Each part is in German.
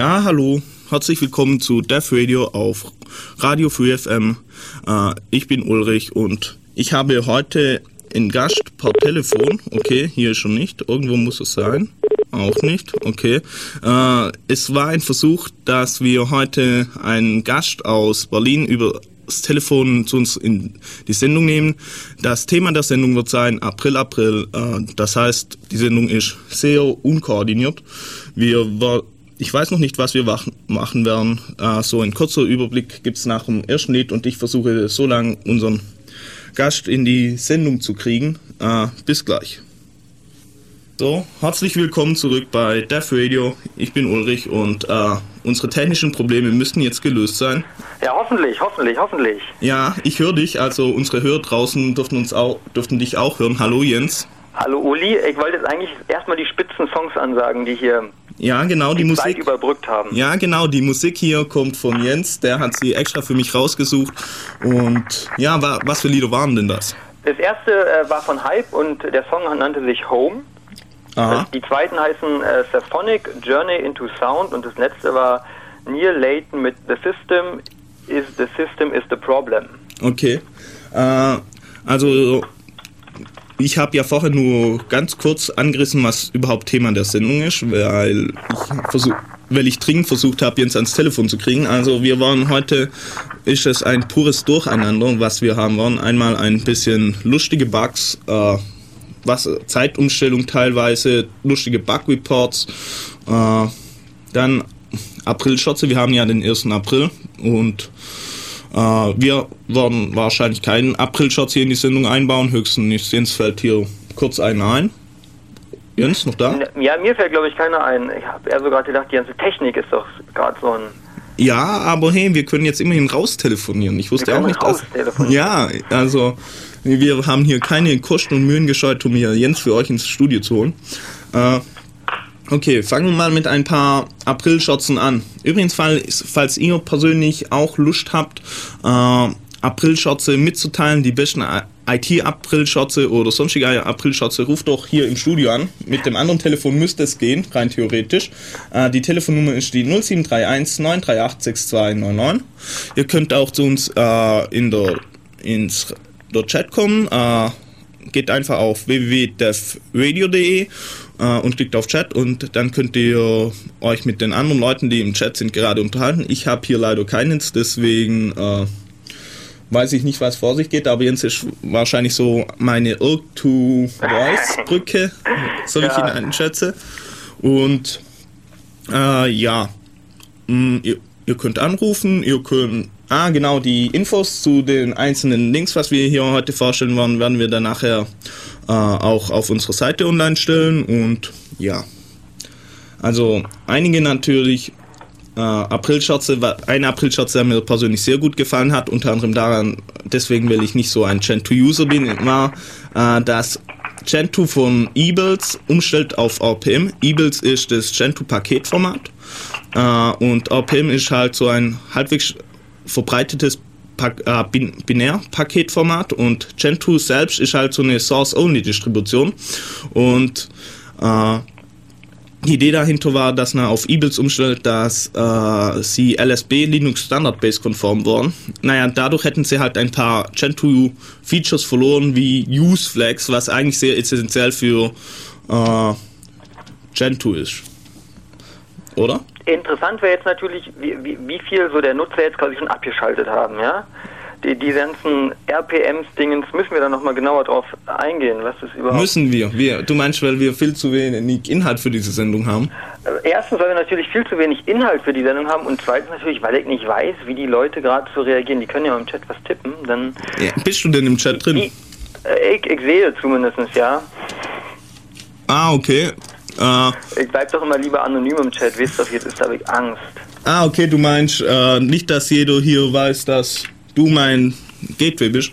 Ja, hallo, herzlich willkommen zu Death Radio auf Radio Free FM. Äh, ich bin Ulrich und ich habe heute einen Gast per Telefon. Okay, hier schon nicht. Irgendwo muss es sein. Auch nicht. Okay. Äh, es war ein Versuch, dass wir heute einen Gast aus Berlin über das Telefon zu uns in die Sendung nehmen. Das Thema der Sendung wird sein April, April. Äh, das heißt, die Sendung ist sehr unkoordiniert. Wir ich weiß noch nicht, was wir machen werden. Äh, so ein kurzer Überblick gibt es nach dem ersten Lied und ich versuche so lange unseren Gast in die Sendung zu kriegen. Äh, bis gleich. So, herzlich willkommen zurück bei Death Radio. Ich bin Ulrich und äh, unsere technischen Probleme müssten jetzt gelöst sein. Ja, hoffentlich, hoffentlich, hoffentlich. Ja, ich höre dich, also unsere Hörer draußen dürften uns auch, dürften dich auch hören. Hallo Jens. Hallo Uli, ich wollte jetzt eigentlich erstmal die spitzen Songs ansagen, die hier ja, genau, die, die Musik. Zeit überbrückt haben. Ja, genau, die Musik hier kommt von Jens, der hat sie extra für mich rausgesucht. Und ja, wa was für Lieder waren denn das? Das erste äh, war von Hype und der Song nannte sich Home. Aha. Die zweiten heißen äh, Symphonic Journey into Sound und das letzte war Neil Layton mit The System is the System is the Problem. Okay. Äh, also ich habe ja vorher nur ganz kurz angerissen, was überhaupt Thema der Sendung ist, weil ich, versuch, weil ich dringend versucht habe, Jens ans Telefon zu kriegen. Also wir waren heute, ist es ein pures Durcheinander, was wir haben wollen. Einmal ein bisschen lustige Bugs, äh, was Zeitumstellung teilweise, lustige Bug-Reports, äh, dann April-Schotze, wir haben ja den 1. April und wir werden wahrscheinlich keinen April-Shots hier in die Sendung einbauen, höchstens Jens fällt hier kurz einen ein. Jens, noch da? Ja, mir fällt glaube ich keiner ein. Ich habe eher so gerade gedacht, die ganze Technik ist doch gerade so ein... Ja, aber hey, wir können jetzt immerhin raustelefonieren. Ich wusste auch nicht, dass... Ja, also wir haben hier keine Kosten und Mühen gescheut, um hier Jens für euch ins Studio zu holen. Äh, Okay, fangen wir mal mit ein paar April-Schotzen an. Übrigens, falls, falls ihr persönlich auch Lust habt, äh, April-Schotze mitzuteilen, die besten IT-April-Schotze oder sonstige April-Schotze, ruft doch hier im Studio an. Mit dem anderen Telefon müsste es gehen, rein theoretisch. Äh, die Telefonnummer ist die 0731 938 6299. Ihr könnt auch zu uns äh, in der, ins der Chat kommen. Äh, geht einfach auf www.devradio.de äh, und klickt auf Chat und dann könnt ihr euch mit den anderen Leuten, die im Chat sind, gerade unterhalten. Ich habe hier leider keinen, deswegen äh, weiß ich nicht, was vor sich geht, aber Jens ist wahrscheinlich so meine Irk-to-Voice-Brücke, so wie ja. ich ihn einschätze. Und äh, ja, mm, ihr, ihr könnt anrufen, ihr könnt Ah, genau, die Infos zu den einzelnen Links, was wir hier heute vorstellen wollen, werden wir dann nachher äh, auch auf unserer Seite online stellen. Und ja, also einige natürlich äh, Aprilschürze, eine Aprilschürze, der mir persönlich sehr gut gefallen hat, unter anderem daran, deswegen, weil ich nicht so ein Gen2-User bin, war, äh, dass Gentoo von Ebles umstellt auf RPM. Ebles ist das Gentoo-Paketformat äh, und RPM ist halt so ein halbwegs verbreitetes äh, Binär-Paketformat und Gentoo selbst ist halt so eine Source-Only-Distribution und äh, die Idee dahinter war, dass man auf Ebles umstellt, dass äh, sie LSB Linux Standard Base konform waren. Naja, dadurch hätten sie halt ein paar Gentoo Features verloren, wie Use Flags, was eigentlich sehr essentiell für äh, Gentoo ist. Oder? Interessant wäre jetzt natürlich, wie, wie, wie, viel so der Nutzer jetzt quasi schon abgeschaltet haben, ja? Die, die ganzen RPMs-Dingens, müssen wir da nochmal genauer drauf eingehen, was das überhaupt Müssen wir. wir. Du meinst, weil wir viel zu wenig Inhalt für diese Sendung haben? Äh, erstens, weil wir natürlich viel zu wenig Inhalt für die Sendung haben und zweitens natürlich, weil ich nicht weiß, wie die Leute gerade so reagieren. Die können ja im Chat was tippen, dann... Ja, bist du denn im Chat drin? Ich, äh, ich, ich sehe zumindest, ja. Ah, okay. Äh, ich bleib doch immer lieber anonym im Chat, wisst ihr, jetzt habe ich Angst. Ah, okay, du meinst äh, nicht, dass jeder hier weiß, dass du mein Gateway bist.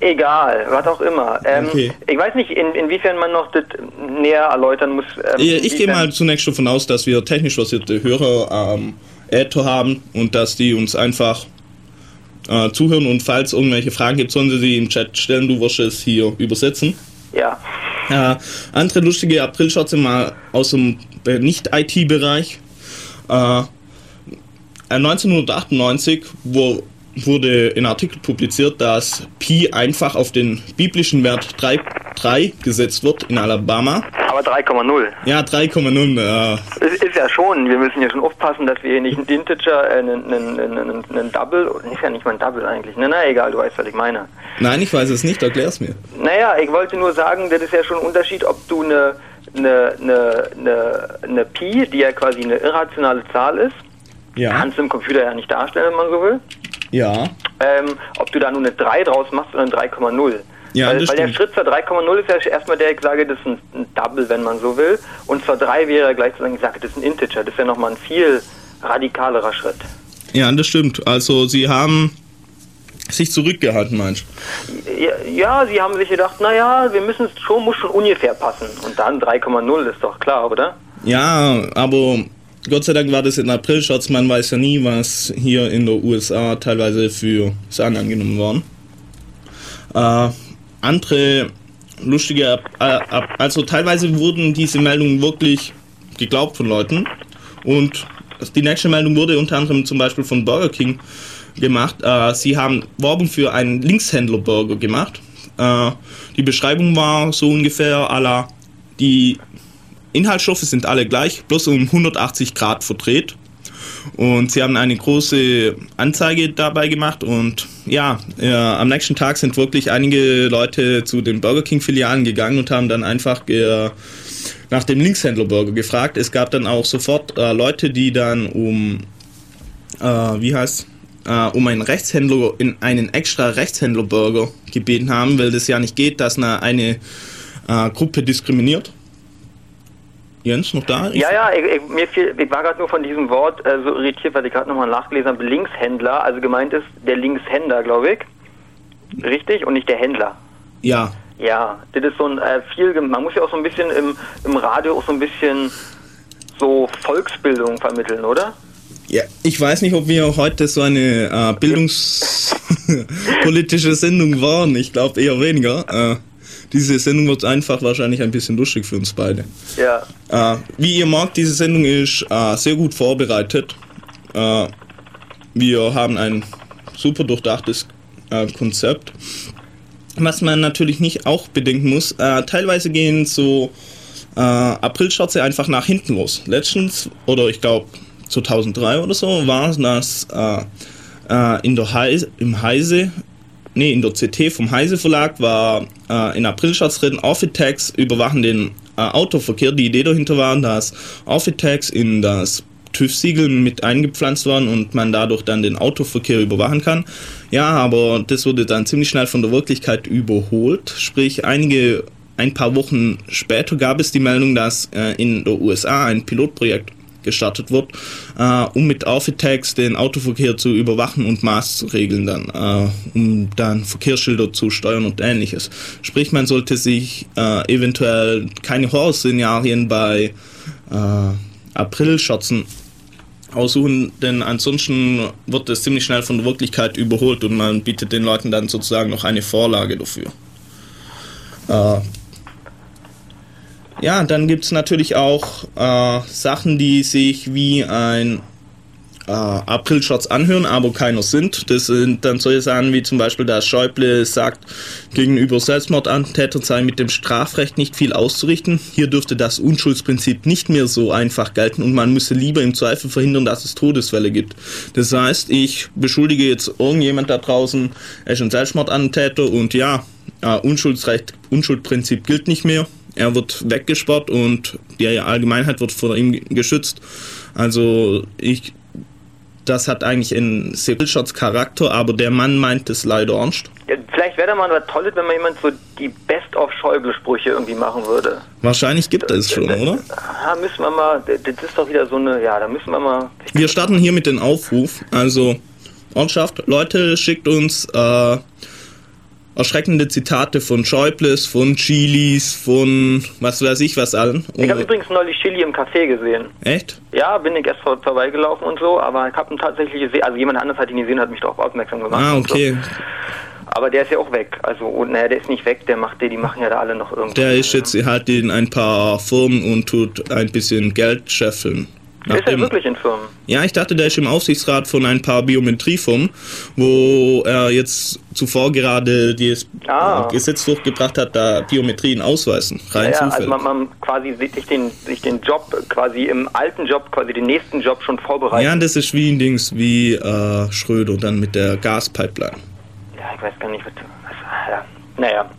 Egal, was auch immer. Ähm, okay. Ich weiß nicht, in, inwiefern man noch das näher erläutern muss. Ähm, ich gehe mal zunächst davon aus, dass wir technisch basierte Hörer am ähm, Äther haben und dass die uns einfach äh, zuhören und falls irgendwelche Fragen gibt, sollen sie sie im Chat stellen. Du wirst es hier übersetzen. Ja. Äh, andere lustige Aprilschotze mal aus dem Nicht-IT-Bereich. Äh, 1998 wo, wurde ein Artikel publiziert, dass Pi einfach auf den biblischen Wert 3, 3 gesetzt wird in Alabama. Aber 3,0. Ja, 3,0. Äh. Ist, ist ja schon, wir müssen ja schon aufpassen, dass wir hier nicht einen Integer, äh, einen, einen, einen, einen Double, ist ja nicht mal ein Double eigentlich. Na, na, egal, du weißt, was ich meine. Nein, ich weiß es nicht, erklär's mir. Naja, ich wollte nur sagen, das ist ja schon ein Unterschied, ob du eine, eine, eine, eine, eine Pi, die ja quasi eine irrationale Zahl ist, ja. kannst du im Computer ja nicht darstellen, wenn man so will. Ja. Ähm, ob du da nur eine 3 draus machst oder eine 3,0. Ja, weil, weil der Schritt zur 3,0 ist ja erstmal der, ich sage, das ist ein, ein, Double, wenn man so will. Und zur 3 wäre gleich zu sagen, ich sage, das ist ein Integer. Das ist ja nochmal ein viel radikalerer Schritt. Ja, das stimmt. Also sie haben sich zurückgehalten, meinst du? Ja, ja, sie haben sich gedacht, naja, wir müssen es schon, muss schon ungefähr passen. Und dann 3,0 ist doch klar, oder? Ja, aber Gott sei Dank war das in April, Schatz, man weiß ja nie, was hier in der USA teilweise für Sachen angenommen worden. Äh, andere lustige, also teilweise wurden diese Meldungen wirklich geglaubt von Leuten und die nächste Meldung wurde unter anderem zum Beispiel von Burger King gemacht. Äh, sie haben Werbung für einen Linkshändler-Burger gemacht. Äh, die Beschreibung war so ungefähr à la, die Inhaltsstoffe sind alle gleich, bloß um 180 Grad verdreht. Und sie haben eine große Anzeige dabei gemacht und ja, ja, am nächsten Tag sind wirklich einige Leute zu den Burger King Filialen gegangen und haben dann einfach äh, nach dem Linkshändler-Burger gefragt. Es gab dann auch sofort äh, Leute, die dann um, äh, wie heißt äh, um einen Rechtshändler, in einen extra Rechtshändler-Burger gebeten haben, weil das ja nicht geht, dass eine, eine äh, Gruppe diskriminiert. Jens, noch da? Ja, ja, ich, ich, mir fiel, ich war gerade nur von diesem Wort äh, so irritiert, weil ich gerade nochmal nachgelesen habe. Linkshändler, also gemeint ist der Linkshänder, glaube ich. Richtig? Und nicht der Händler. Ja. Ja, das ist so ein äh, viel, man muss ja auch so ein bisschen im, im Radio auch so ein bisschen so Volksbildung vermitteln, oder? Ja, ich weiß nicht, ob wir heute so eine äh, bildungspolitische Sendung waren. Ich glaube eher weniger. Äh, diese Sendung wird einfach wahrscheinlich ein bisschen lustig für uns beide. Ja. Äh, wie ihr merkt, diese Sendung ist äh, sehr gut vorbereitet. Äh, wir haben ein super durchdachtes äh, Konzept. Was man natürlich nicht auch bedenken muss, äh, teilweise gehen so äh, Aprilschatze einfach nach hinten los. Letztens, oder ich glaube 2003 oder so, war das in der Heise, im Heise nee, in der CT vom Heise Verlag war äh, in Aprilschatz drin, Offitags überwachen den äh, Autoverkehr. Die Idee dahinter war, dass Offitags in das TÜV-Siegel mit eingepflanzt waren und man dadurch dann den Autoverkehr überwachen kann. Ja, aber das wurde dann ziemlich schnell von der Wirklichkeit überholt. Sprich, einige, ein paar Wochen später gab es die Meldung, dass äh, in der USA ein Pilotprojekt gestartet wird, äh, um mit Aufitags den Autoverkehr zu überwachen und Maßregeln dann, äh, um dann Verkehrsschilder zu steuern und ähnliches. Sprich, man sollte sich äh, eventuell keine Horrorszenarien bei äh, Aprilscherzen aussuchen, denn ansonsten wird es ziemlich schnell von der Wirklichkeit überholt und man bietet den Leuten dann sozusagen noch eine Vorlage dafür. Äh, ja, dann gibt es natürlich auch äh, Sachen, die sich wie ein äh, Aprilschatz anhören, aber keiner sind. Das sind dann solche Sachen wie zum Beispiel, dass Schäuble sagt, gegenüber Selbstmordattentätern sei mit dem Strafrecht nicht viel auszurichten. Hier dürfte das Unschuldsprinzip nicht mehr so einfach gelten und man müsse lieber im Zweifel verhindern, dass es Todesfälle gibt. Das heißt, ich beschuldige jetzt irgendjemand da draußen, er ist ein Selbstmordattentäter und ja, äh, Unschuldsrecht, Unschuldprinzip gilt nicht mehr er wird weggesperrt und die Allgemeinheit wird vor ihm geschützt. Also ich, das hat eigentlich einen Segelschatz Charakter, aber der Mann meint es leider ernst. Ja, vielleicht wäre da mal was Tolles, wenn man jemand so die Best-of-Schäuble-Sprüche irgendwie machen würde. Wahrscheinlich gibt es schon, da, oder? Ja, müssen wir mal, das ist doch wieder so eine, ja, da müssen wir mal... Wir starten hier mit dem Aufruf, also Ortschaft, Leute, schickt uns äh, erschreckende Zitate von Schäubles, von Chilis, von was weiß ich was allen. Ich habe übrigens neulich Chili im Café gesehen. Echt? Ja, bin ich erst vor, vorbeigelaufen und so, aber ich habe ihn tatsächlich gesehen, also jemand anderes hat ihn gesehen, hat mich darauf aufmerksam gemacht. Ah, okay. So. Aber der ist ja auch weg. Also, und naja, der ist nicht weg, der macht, die, die machen ja da alle noch irgendwas. Der ist jetzt halt in ein paar Firmen und tut ein bisschen Geld scheffeln. Ist er wirklich in Firmen? Ja, ich dachte, der ist im Aufsichtsrat von ein paar Biometriefirmen, wo er jetzt zuvor gerade das ah. Gesetz durchgebracht hat, da Biometrien ausweisen. Rein ja, also man, man, quasi sich den, sich den Job, quasi im alten Job, quasi den nächsten Job schon vorbereitet. Ja, das ist wie ein Dings wie äh, Schröder dann mit der Gaspipeline. Ja, ich weiß gar nicht, was. was ja. Naja.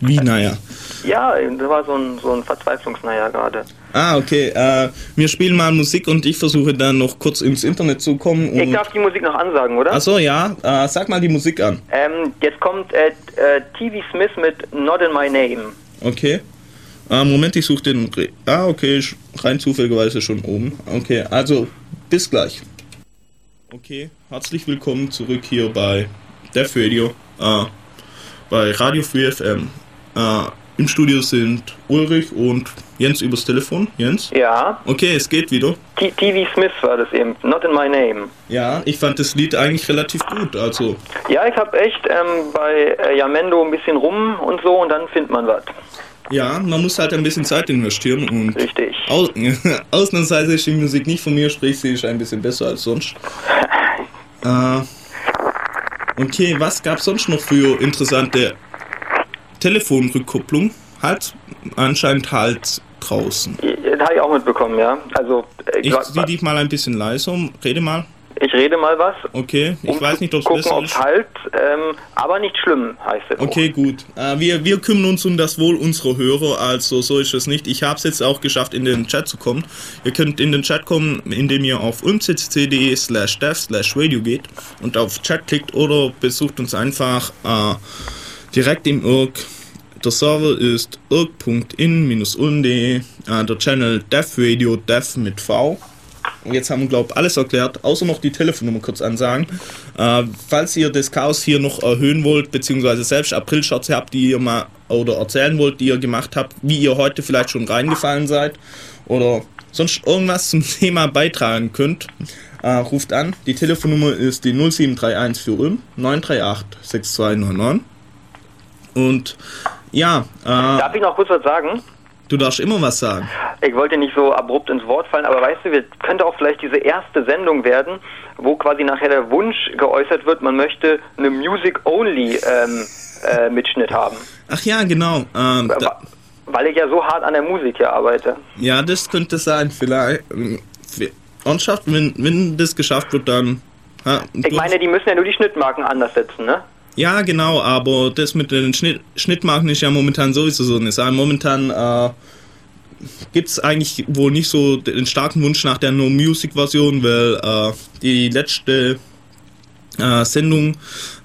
Wie, naja? Ja, das war so ein, so ein Verzweiflungsnaja gerade. Ah, okay. Äh, wir spielen mal Musik und ich versuche dann noch kurz ins Internet zu kommen. ich darf die Musik noch ansagen, oder? Achso, ja. Äh, sag mal die Musik an. Ähm, jetzt kommt äh, äh TV Smith mit Not in My Name. Okay. Äh, Moment, ich suche den. Re ah, okay, rein zufälligerweise schon oben. Okay, also bis gleich. Okay, herzlich willkommen zurück hier bei Def Radio, äh, bei Radio Free FM. Im Studio sind Ulrich und Jens übers Telefon. Jens? Ja. Okay, es geht wieder. TV Smith war das eben, Not in My Name. Ja, ich fand das Lied eigentlich relativ gut. Also. Ja, ich habe echt ähm, bei äh, Yamendo ein bisschen rum und so und dann findet man was. Ja, man muss halt ein bisschen Zeit investieren und. Richtig. Aus, ausnahmsweise ist die Musik nicht von mir, sprich, sie ist ein bisschen besser als sonst. äh, okay, was gab es sonst noch für interessante Telefonrückkopplung halt anscheinend halt draußen. Das habe ich auch mitbekommen, ja. Also äh, ich zieh dich mal ein bisschen leiser, rede mal. Ich rede mal was. Okay, ich um weiß nicht, ob es besser ist. halt, ähm, aber nicht schlimm, heißt es. Okay, auch. gut. Äh, wir, wir kümmern uns um das Wohl unserer Hörer, also so ist es nicht. Ich habe es jetzt auch geschafft, in den Chat zu kommen. Ihr könnt in den Chat kommen, indem ihr auf umccc.de slash dev slash radio geht und auf Chat klickt oder besucht uns einfach äh, direkt im Irk der Server ist irk.in-ulm.de, äh, der Channel Dev Radio Dev mit V. Jetzt haben wir, glaube ich, alles erklärt, außer noch die Telefonnummer kurz ansagen. Äh, falls ihr das Chaos hier noch erhöhen wollt, beziehungsweise selbst April-Shots habt, die ihr mal oder erzählen wollt, die ihr gemacht habt, wie ihr heute vielleicht schon reingefallen seid oder sonst irgendwas zum Thema beitragen könnt, äh, ruft an. Die Telefonnummer ist die 0731 für Ulm 938 6299. Und ja. Äh, Darf ich noch kurz was sagen? Du darfst immer was sagen. Ich wollte nicht so abrupt ins Wort fallen, aber weißt du, wir könnte auch vielleicht diese erste Sendung werden, wo quasi nachher der Wunsch geäußert wird, man möchte eine Music-Only-Mitschnitt ähm, äh, haben. Ach ja, genau. Ähm, Weil ich ja so hart an der Musik hier arbeite. Ja, das könnte sein, vielleicht. Ernsthaft, wenn, wenn das geschafft wird, dann. Ja, ich meine, die müssen ja nur die Schnittmarken anders setzen, ne? Ja, genau, aber das mit den Schnitt, Schnittmarken ist ja momentan sowieso so eine Sache. Momentan äh, gibt es eigentlich wohl nicht so den starken Wunsch nach der No-Music-Version, weil äh, die letzte äh, Sendung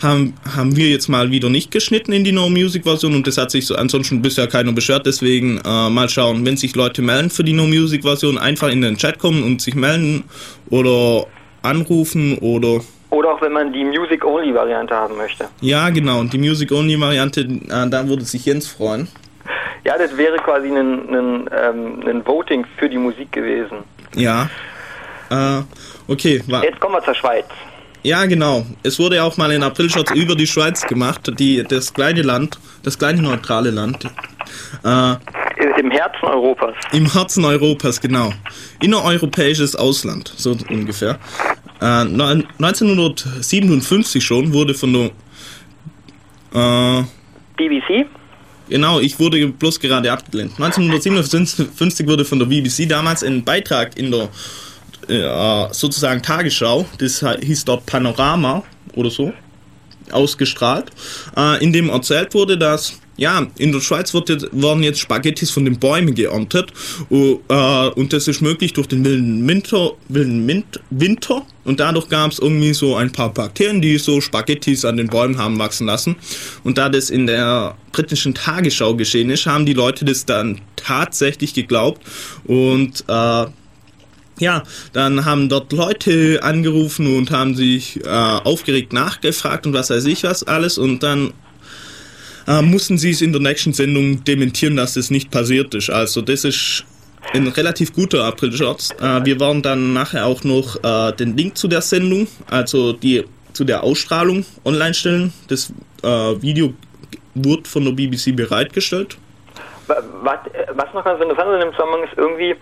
haben, haben wir jetzt mal wieder nicht geschnitten in die No-Music-Version und das hat sich so ansonsten bisher keiner beschwert. Deswegen äh, mal schauen, wenn sich Leute melden für die No-Music-Version, einfach in den Chat kommen und sich melden oder anrufen oder oder auch wenn man die Music-Only-Variante haben möchte. Ja, genau. Und die Music-Only-Variante, äh, da würde sich Jens freuen. Ja, das wäre quasi ein, ein, ähm, ein Voting für die Musik gewesen. Ja. Äh, okay. Jetzt kommen wir zur Schweiz. Ja, genau. Es wurde auch mal in April-Shots über die Schweiz gemacht, die, das kleine Land, das kleine neutrale Land. Äh, Im Herzen Europas. Im Herzen Europas, genau. Innereuropäisches Ausland, so ungefähr. Äh, 1957 schon wurde von der äh, BBC? Genau, ich wurde bloß gerade abgelehnt. 1957 wurde von der BBC damals ein Beitrag in der äh, sozusagen Tagesschau, das hieß dort Panorama oder so, ausgestrahlt, äh, in dem erzählt wurde, dass ja, in der Schweiz wird jetzt, werden jetzt Spaghettis von den Bäumen geerntet uh, uh, und das ist möglich durch den wilden Winter, wilden Mint, Winter und dadurch gab es irgendwie so ein paar Bakterien, die so Spaghettis an den Bäumen haben wachsen lassen. Und da das in der britischen Tagesschau geschehen ist, haben die Leute das dann tatsächlich geglaubt. Und uh, ja, dann haben dort Leute angerufen und haben sich äh, aufgeregt nachgefragt und was weiß ich was alles und dann äh, mussten sie es in der nächsten Sendung dementieren, dass das nicht passiert ist. Also das ist ein relativ guter April-Scherz. Äh, wir werden dann nachher auch noch äh, den Link zu der Sendung, also die zu der Ausstrahlung online stellen. Das äh, Video wurde von der BBC bereitgestellt. Was, was noch ganz interessant ist in dem Zusammenhang ist irgendwie,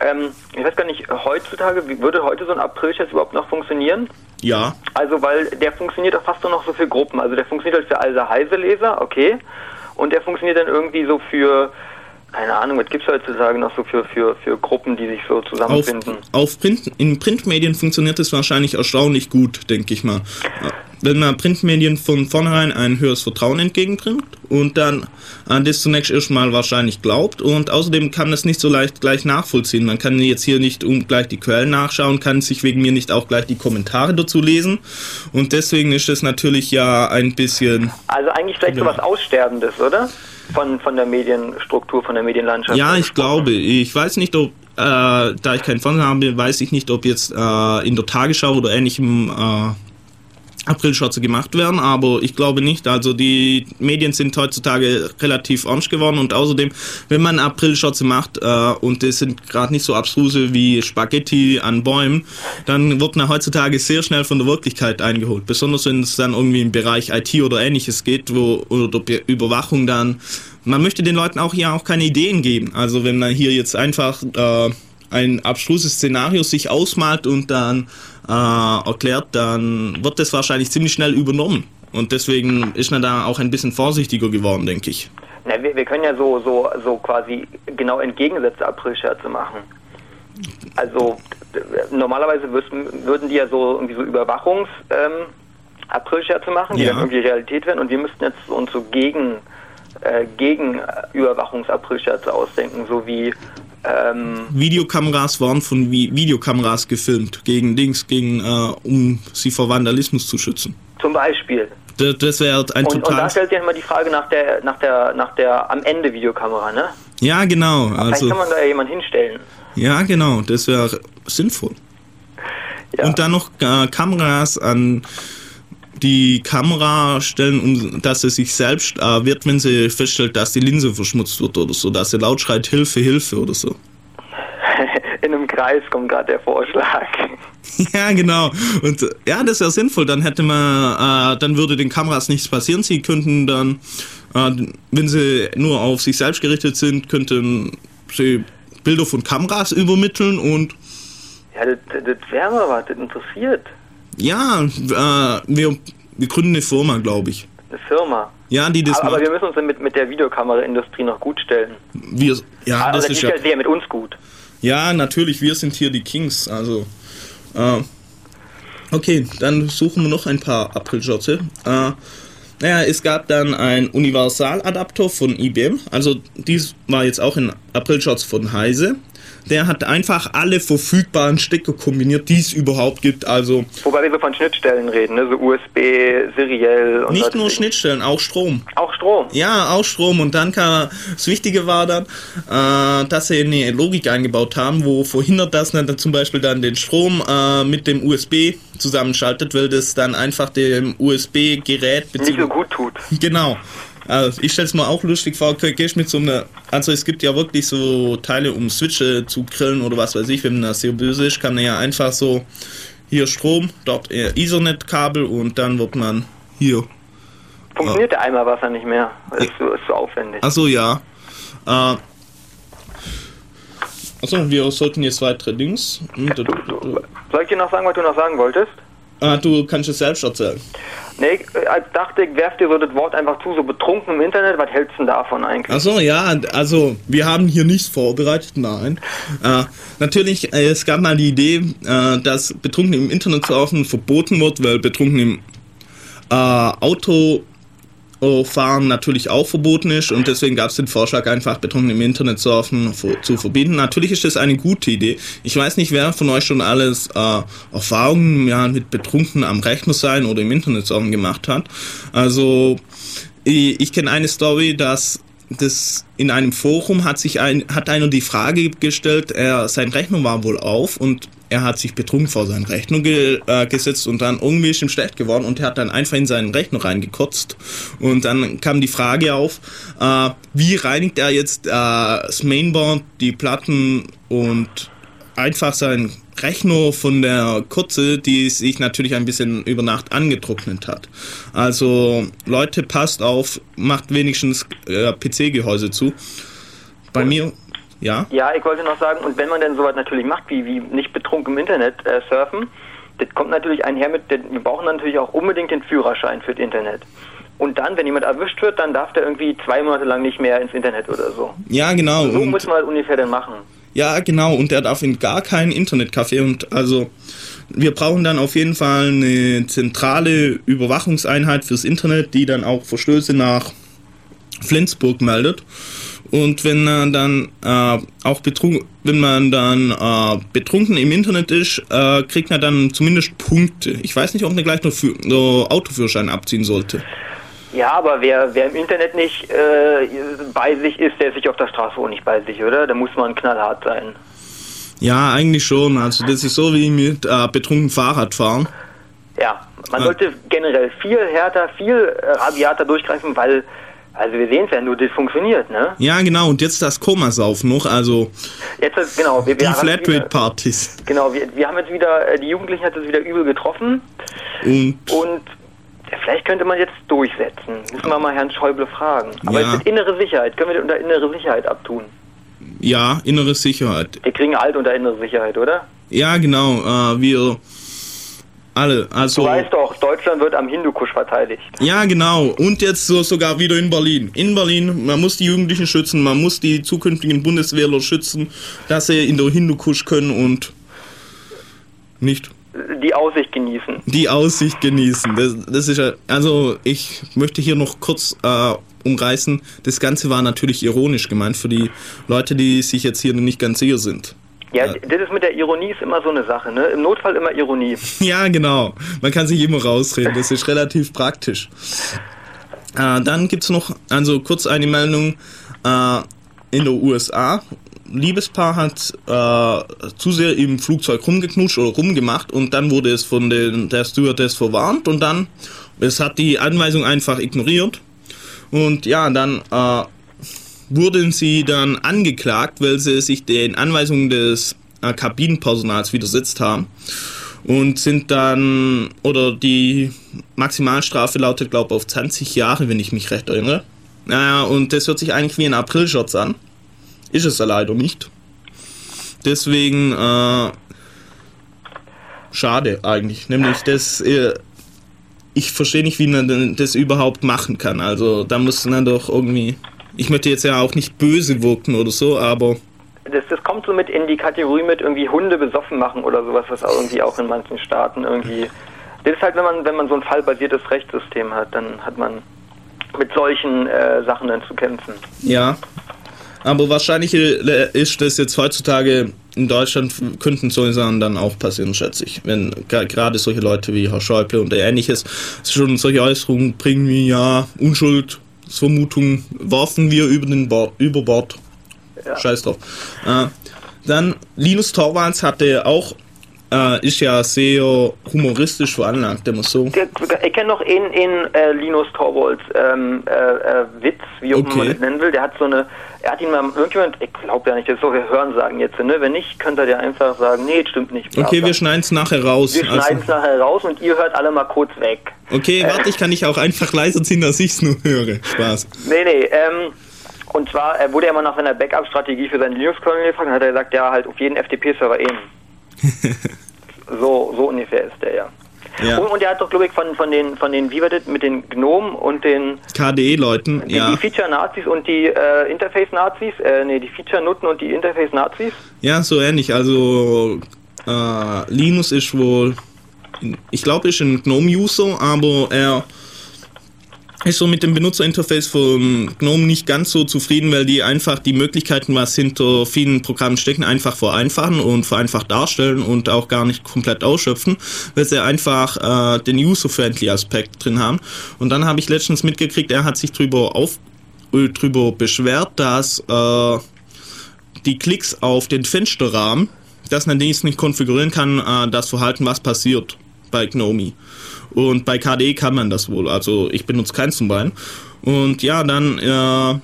Ähm, ich weiß gar nicht, heutzutage, wie würde heute so ein Aprilscherz überhaupt noch funktionieren? Ja. Also, weil der funktioniert auch fast nur noch so für Gruppen. Also, der funktioniert halt für alle Heise-Leser, okay. Und der funktioniert dann irgendwie so für, keine Ahnung, was gibt es heutzutage noch so für, für, für Gruppen, die sich so zusammenfinden? Auf, auf Print, in Printmedien funktioniert das wahrscheinlich erstaunlich gut, denke ich mal wenn man Printmedien von vornherein ein höheres Vertrauen entgegenbringt und dann an das zunächst erstmal wahrscheinlich glaubt und außerdem kann das nicht so leicht gleich nachvollziehen. Man kann jetzt hier nicht um gleich die Quellen nachschauen, kann sich wegen mir nicht auch gleich die Kommentare dazu lesen und deswegen ist es natürlich ja ein bisschen... Also eigentlich vielleicht ja. so was Aussterbendes, oder? Von, von der Medienstruktur, von der Medienlandschaft. Ja, ich glaube. Ich weiß nicht, ob äh, da ich keinen Fernseher habe, weiß ich nicht, ob jetzt äh, in der Tagesschau oder ähnlichem äh, Aprilschürze gemacht werden, aber ich glaube nicht. Also die Medien sind heutzutage relativ ernst geworden und außerdem, wenn man Aprilschürze macht äh, und das sind gerade nicht so abstruse wie Spaghetti an Bäumen, dann wird man heutzutage sehr schnell von der Wirklichkeit eingeholt. Besonders wenn es dann irgendwie im Bereich IT oder ähnliches geht, wo oder Überwachung dann. Man möchte den Leuten auch hier auch keine Ideen geben. Also wenn man hier jetzt einfach äh, ein abstruses Szenario sich ausmalt und dann äh, erklärt, dann wird das wahrscheinlich ziemlich schnell übernommen. Und deswegen ist man da auch ein bisschen vorsichtiger geworden, denke ich. Na, wir, wir können ja so, so, so quasi genau entgegengesetzte Aprilscherze machen. Also normalerweise würden die ja so irgendwie so Überwachungs ähm, Aprilscherze machen, die ja. dann irgendwie Realität werden und wir müssten jetzt uns so gegen äh, gegen Überwachungs-Aprilscherze ausdenken, so wie ähm, Videokameras waren von Vi Videokameras gefilmt gegen Dings, gegen äh, um sie vor Vandalismus zu schützen. Zum Beispiel. Das, das wäre ein und, total. Und da stellt sich immer die Frage nach der, nach der, nach der am Ende Videokamera, ne? Ja, genau. Also, Vielleicht kann man da ja jemanden hinstellen. Ja, genau. Das wäre sinnvoll. Ja. Und dann noch äh, Kameras an die Kamera stellen, um, dass sie sich selbst äh, wird, wenn sie feststellt, dass die Linse verschmutzt wird oder so, dass sie laut schreit Hilfe, Hilfe oder so. In einem Kreis kommt gerade der Vorschlag. Ja, genau. Und ja, das wäre sinnvoll. Dann hätte man, äh, dann würde den Kameras nichts passieren. Sie könnten dann, äh, wenn sie nur auf sich selbst gerichtet sind, könnten sie Bilder von Kameras übermitteln und. Ja, das, das wäre mal was, das interessiert. Ja, äh, wir, wir gründen eine Firma, glaube ich. Eine Firma? Ja, die das Aber, aber wir müssen uns mit, mit der Videokameraindustrie noch gut stellen. Wir, ja, also das ist ja... sehr mit uns gut. Ja, natürlich, wir sind hier die Kings, also... Äh, okay, dann suchen wir noch ein paar Aprilschürze. Äh, naja, es gab dann einen Universaladapter von IBM. Also dies war jetzt auch ein Aprilschutz von Heise der hat einfach alle verfügbaren Stecker kombiniert, die es überhaupt gibt. Also Wobei wir so von Schnittstellen reden, ne? so USB, seriell und Nicht nur Schnittstellen, auch Strom. Auch Strom? Ja, auch Strom. Und dann kam, das Wichtige war dann, äh, dass sie eine Logik eingebaut haben, wo verhindert das dann zum Beispiel dann den Strom äh, mit dem USB zusammenschaltet, weil das dann einfach dem USB-Gerät nicht so gut tut. Genau. Also ich stelle es mir auch lustig vor, gehst mit so einer, also es gibt ja wirklich so Teile, um Switche zu grillen oder was weiß ich, wenn man das sehr böse ist, kann man ja einfach so hier Strom, dort Ethernet-Kabel und dann wird man hier. Funktioniert äh, der Eimerwasser nicht mehr, ist so, ist so aufwendig. Achso, ja. Äh, Achso, wir sollten jetzt weitere Dings. Soll ich dir noch sagen, was du noch sagen wolltest? Ah, du kannst es selbst erzählen. Nee, ich dachte, ich werf dir so das Wort einfach zu, so betrunken im Internet, was hältst du denn davon eigentlich? Achso, ja, also wir haben hier nichts vorbereitet, nein. Äh, natürlich, äh, es gab mal die Idee, äh, dass betrunken im Internet surfen verboten wird, weil betrunken im äh, Auto Fahren natürlich auch verboten ist und deswegen gab es den Vorschlag, einfach betrunken im Internet surfen zu verbinden. Natürlich ist das eine gute Idee. Ich weiß nicht, wer von euch schon alles äh, Erfahrungen ja, mit betrunken am Rechner sein oder im Internet surfen gemacht hat. Also ich, ich kenne eine Story, dass das in einem Forum hat sich ein, hat einer die Frage gestellt, er, sein Rechner war wohl auf und er hat sich betrunken vor seinen Rechner ge, äh, gesetzt und dann irgendwie ist ihm schlecht geworden und er hat dann einfach in seinen Rechner reingekotzt. Und dann kam die Frage auf, äh, wie reinigt er jetzt äh, das Mainboard, die Platten und einfach seinen Rechner von der Kurze, die sich natürlich ein bisschen über Nacht angetrocknet hat. Also Leute, passt auf, macht wenigstens äh, PC-Gehäuse zu. Bei mir Ja? Ja, ich wollte noch sagen, und wenn man denn sowas natürlich macht, wie, wie nicht betrunken im Internet äh, surfen, das kommt natürlich einher mit, wir brauchen natürlich auch unbedingt den Führerschein für das Internet. Und dann, wenn jemand erwischt wird, dann darf der irgendwie zwei Monate lang nicht mehr ins Internet oder so. Ja, genau. So muss man das ungefähr dann machen. Ja, genau. Und der darf in gar kein Internetcafé. Und also, wir brauchen dann auf jeden Fall eine zentrale Überwachungseinheit fürs Internet, die dann auch Verstöße nach Flensburg meldet. Und wenn man dann äh, auch betrunken, wenn man dann äh, betrunken im Internet ist, äh, kriegt man dann zumindest Punkte. Ich weiß nicht, ob man gleich noch für, äh, Autoführerschein abziehen sollte. Ja, aber wer, wer im Internet nicht äh, bei sich ist, der ist sich auf der Straße auch nicht bei sich, oder? Da muss man knallhart sein. Ja, eigentlich schon. Also das ist so wie mit äh, betrunken Fahrradfahren. Ja, man sollte generell viel härter, viel rabiater durchgreifen, weil also wir sehen es ja nur, das funktioniert, ne? Ja, genau. Und jetzt das Komasauf noch, also jetzt, genau, wir, die Flatrate-Partys. Genau, wir, wir haben jetzt wieder, äh, die Jugendlichen hat es wieder übel getroffen. Und, und vielleicht könnte man jetzt durchsetzen. Müssen wir mal Herrn Schäuble fragen. Aber Ja. jetzt innere Sicherheit, können wir das unter innere Sicherheit abtun? ja, innere Sicherheit. Wir kriegen alt unter innere Sicherheit, oder? Ja, genau. Äh, wir alle, also Du weißt doch, Deutschland wird am Hindukusch verteidigt. ja, genau. Und jetzt so sogar wieder in Berlin. In Berlin, man muss die Jugendlichen schützen, man muss die zukünftigen Bundeswehrler schützen, dass sie in der Hindukusch können und nicht Die Aussicht genießen. die Aussicht genießen. Das, das ist ja, also ich möchte hier noch kurz äh, umreißen. Das Ganze war natürlich ironisch gemeint für die Leute, die sich jetzt hier nicht ganz sicher sind. Ja, Ja. das ist mit der Ironie ist immer so eine Sache, ne? Im Notfall immer Ironie. Ja, genau. Man kann sich immer rausreden. Das ist relativ praktisch. Äh, dann gibt es noch, also kurz eine Meldung. Äh, in der USA, Liebespaar hat äh, zu sehr im Flugzeug rumgeknutscht oder rumgemacht und dann wurde es von den, der Stewardess verwarnt und dann, es hat die Anweisung einfach ignoriert. Und ja, dann äh, wurden sie dann angeklagt, weil sie sich den Anweisungen des äh, Kabinenpersonals widersetzt haben und sind dann, oder die Maximalstrafe lautet, glaube ich, auf 20 Jahre, wenn ich mich recht erinnere. Naja, und das hört sich eigentlich wie ein Aprilschutz an. Ist es ja leider nicht. Deswegen, äh, schade eigentlich. Nämlich, das, äh, ich verstehe nicht, wie man das überhaupt machen kann. Also, da muss man doch irgendwie, ich möchte jetzt ja auch nicht böse wirken oder so, aber Das, das kommt so mit in die Kategorie mit irgendwie Hunde besoffen machen oder sowas, was auch irgendwie auch in manchen Staaten irgendwie. Das ist halt, wenn man, wenn man so ein fallbasiertes Rechtssystem hat, dann hat man mit solchen äh, Sachen dann zu kämpfen. Ja. Aber wahrscheinlich äh, ist das jetzt heutzutage in Deutschland könnten solche Sachen dann auch passieren, schätze ich. Wenn gerade solche Leute wie Herr Schäuble und ähnliches schon solche Äußerungen bringen wie ja, Unschuldsvermutung werfen wir über den Bord, über Bord. Scheiß drauf. Äh, dann Linus Torvalds hatte auch, äh, ist ja sehr humoristisch veranlagt, immer so. Ich kenne noch einen, einen äh, Linus Torvalds ähm, äh, äh, Witz, wie auch immer man Okay. das nennen will. Der hat so eine, er hat ihn mal, irgendjemand, ich glaube ja nicht, das ist so, wir hören sagen jetzt, ne? Wenn nicht, könnt ihr dir einfach sagen, nee, das stimmt nicht. bla, Okay, wir schneiden es nachher raus. wir schneiden es Also, nachher raus und ihr hört alle mal kurz weg. okay, warte, ich kann dich auch einfach leiser ziehen, dass ich es nur höre. Spaß. Nee, nee, ähm, und zwar wurde er mal nach seiner Backup-Strategie für seinen Linux-Kernel gefragt und hat er gesagt, ja, halt auf jeden FTP-Server eben. so, so ungefähr ist der, ja. Ja. Und, und er hat doch, glaube ich, von, von den, von den, wie war das, mit den Gnomen und den, KDE-Leuten, die, ja. die Feature-Nazis und die äh, Interface-Nazis, äh, nee, die Feature-Nutten und die Interface-Nazis. Ja, so ähnlich. Also, äh, Linus ist wohl, ich glaube, ist ein GNOME-User, aber er ist so mit dem Benutzerinterface von GNOME nicht ganz so zufrieden, weil die einfach die Möglichkeiten, was hinter vielen Programmen stecken, einfach vereinfachen und vereinfacht darstellen und auch gar nicht komplett ausschöpfen, weil sie einfach äh, den user-friendly Aspekt drin haben. Und dann habe ich letztens mitgekriegt, er hat sich drüber auf äh, drüber beschwert, dass äh, die Klicks auf den Fensterrahmen, dass man dies nicht konfigurieren kann, äh, das Verhalten, was passiert bei GNOME. Und bei KDE kann man das wohl. Also ich benutze keins zum Bein. Und ja, dann äh,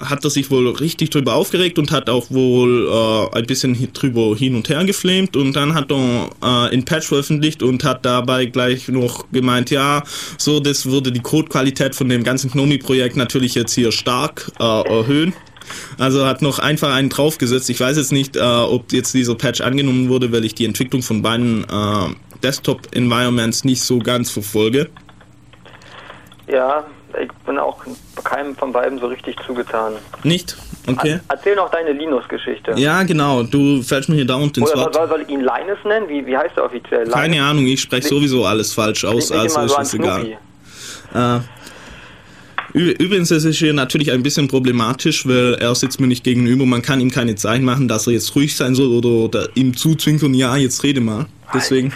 hat er sich wohl richtig drüber aufgeregt und hat auch wohl äh, ein bisschen drüber hin und her geflamed und dann hat er äh, in Patch veröffentlicht und hat dabei gleich noch gemeint, ja, so, das würde die Codequalität von dem ganzen GNOME-Projekt natürlich jetzt hier stark äh, erhöhen. Also hat noch einfach einen draufgesetzt. Ich weiß jetzt nicht, äh, ob jetzt dieser Patch angenommen wurde, weil ich die Entwicklung von beiden äh, Desktop-Environments nicht so ganz verfolge. Ja, ich bin auch keinem von beiden so richtig zugetan. Nicht? Okay. Erzähl noch deine Linus-Geschichte. Ja, genau. Du fällst mir hier dauernd ins Wort. Soll, soll ich ihn Linus nennen? Wie, wie heißt er offiziell? Linus? Keine Ahnung, ich spreche sowieso alles falsch aus, also ist es egal. Äh, Übrigens ist es hier natürlich ein bisschen problematisch, weil er sitzt mir nicht gegenüber. Man kann ihm keine Zeichen machen, dass er jetzt ruhig sein soll oder, oder ihm zuzwinkern, ja, jetzt rede mal. Deswegen.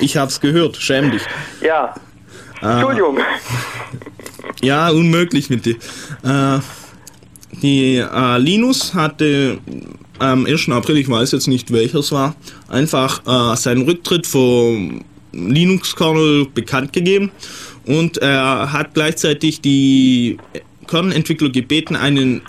Ich hab's gehört, schäm dich. Ja. Äh, Entschuldigung. Ja, unmöglich mit dir. Äh, die äh, Linus hatte am 1. April, ich weiß jetzt nicht welches war, einfach äh, seinen Rücktritt vom Linux-Kernel bekannt gegeben und er hat gleichzeitig die Kernentwickler gebeten, einen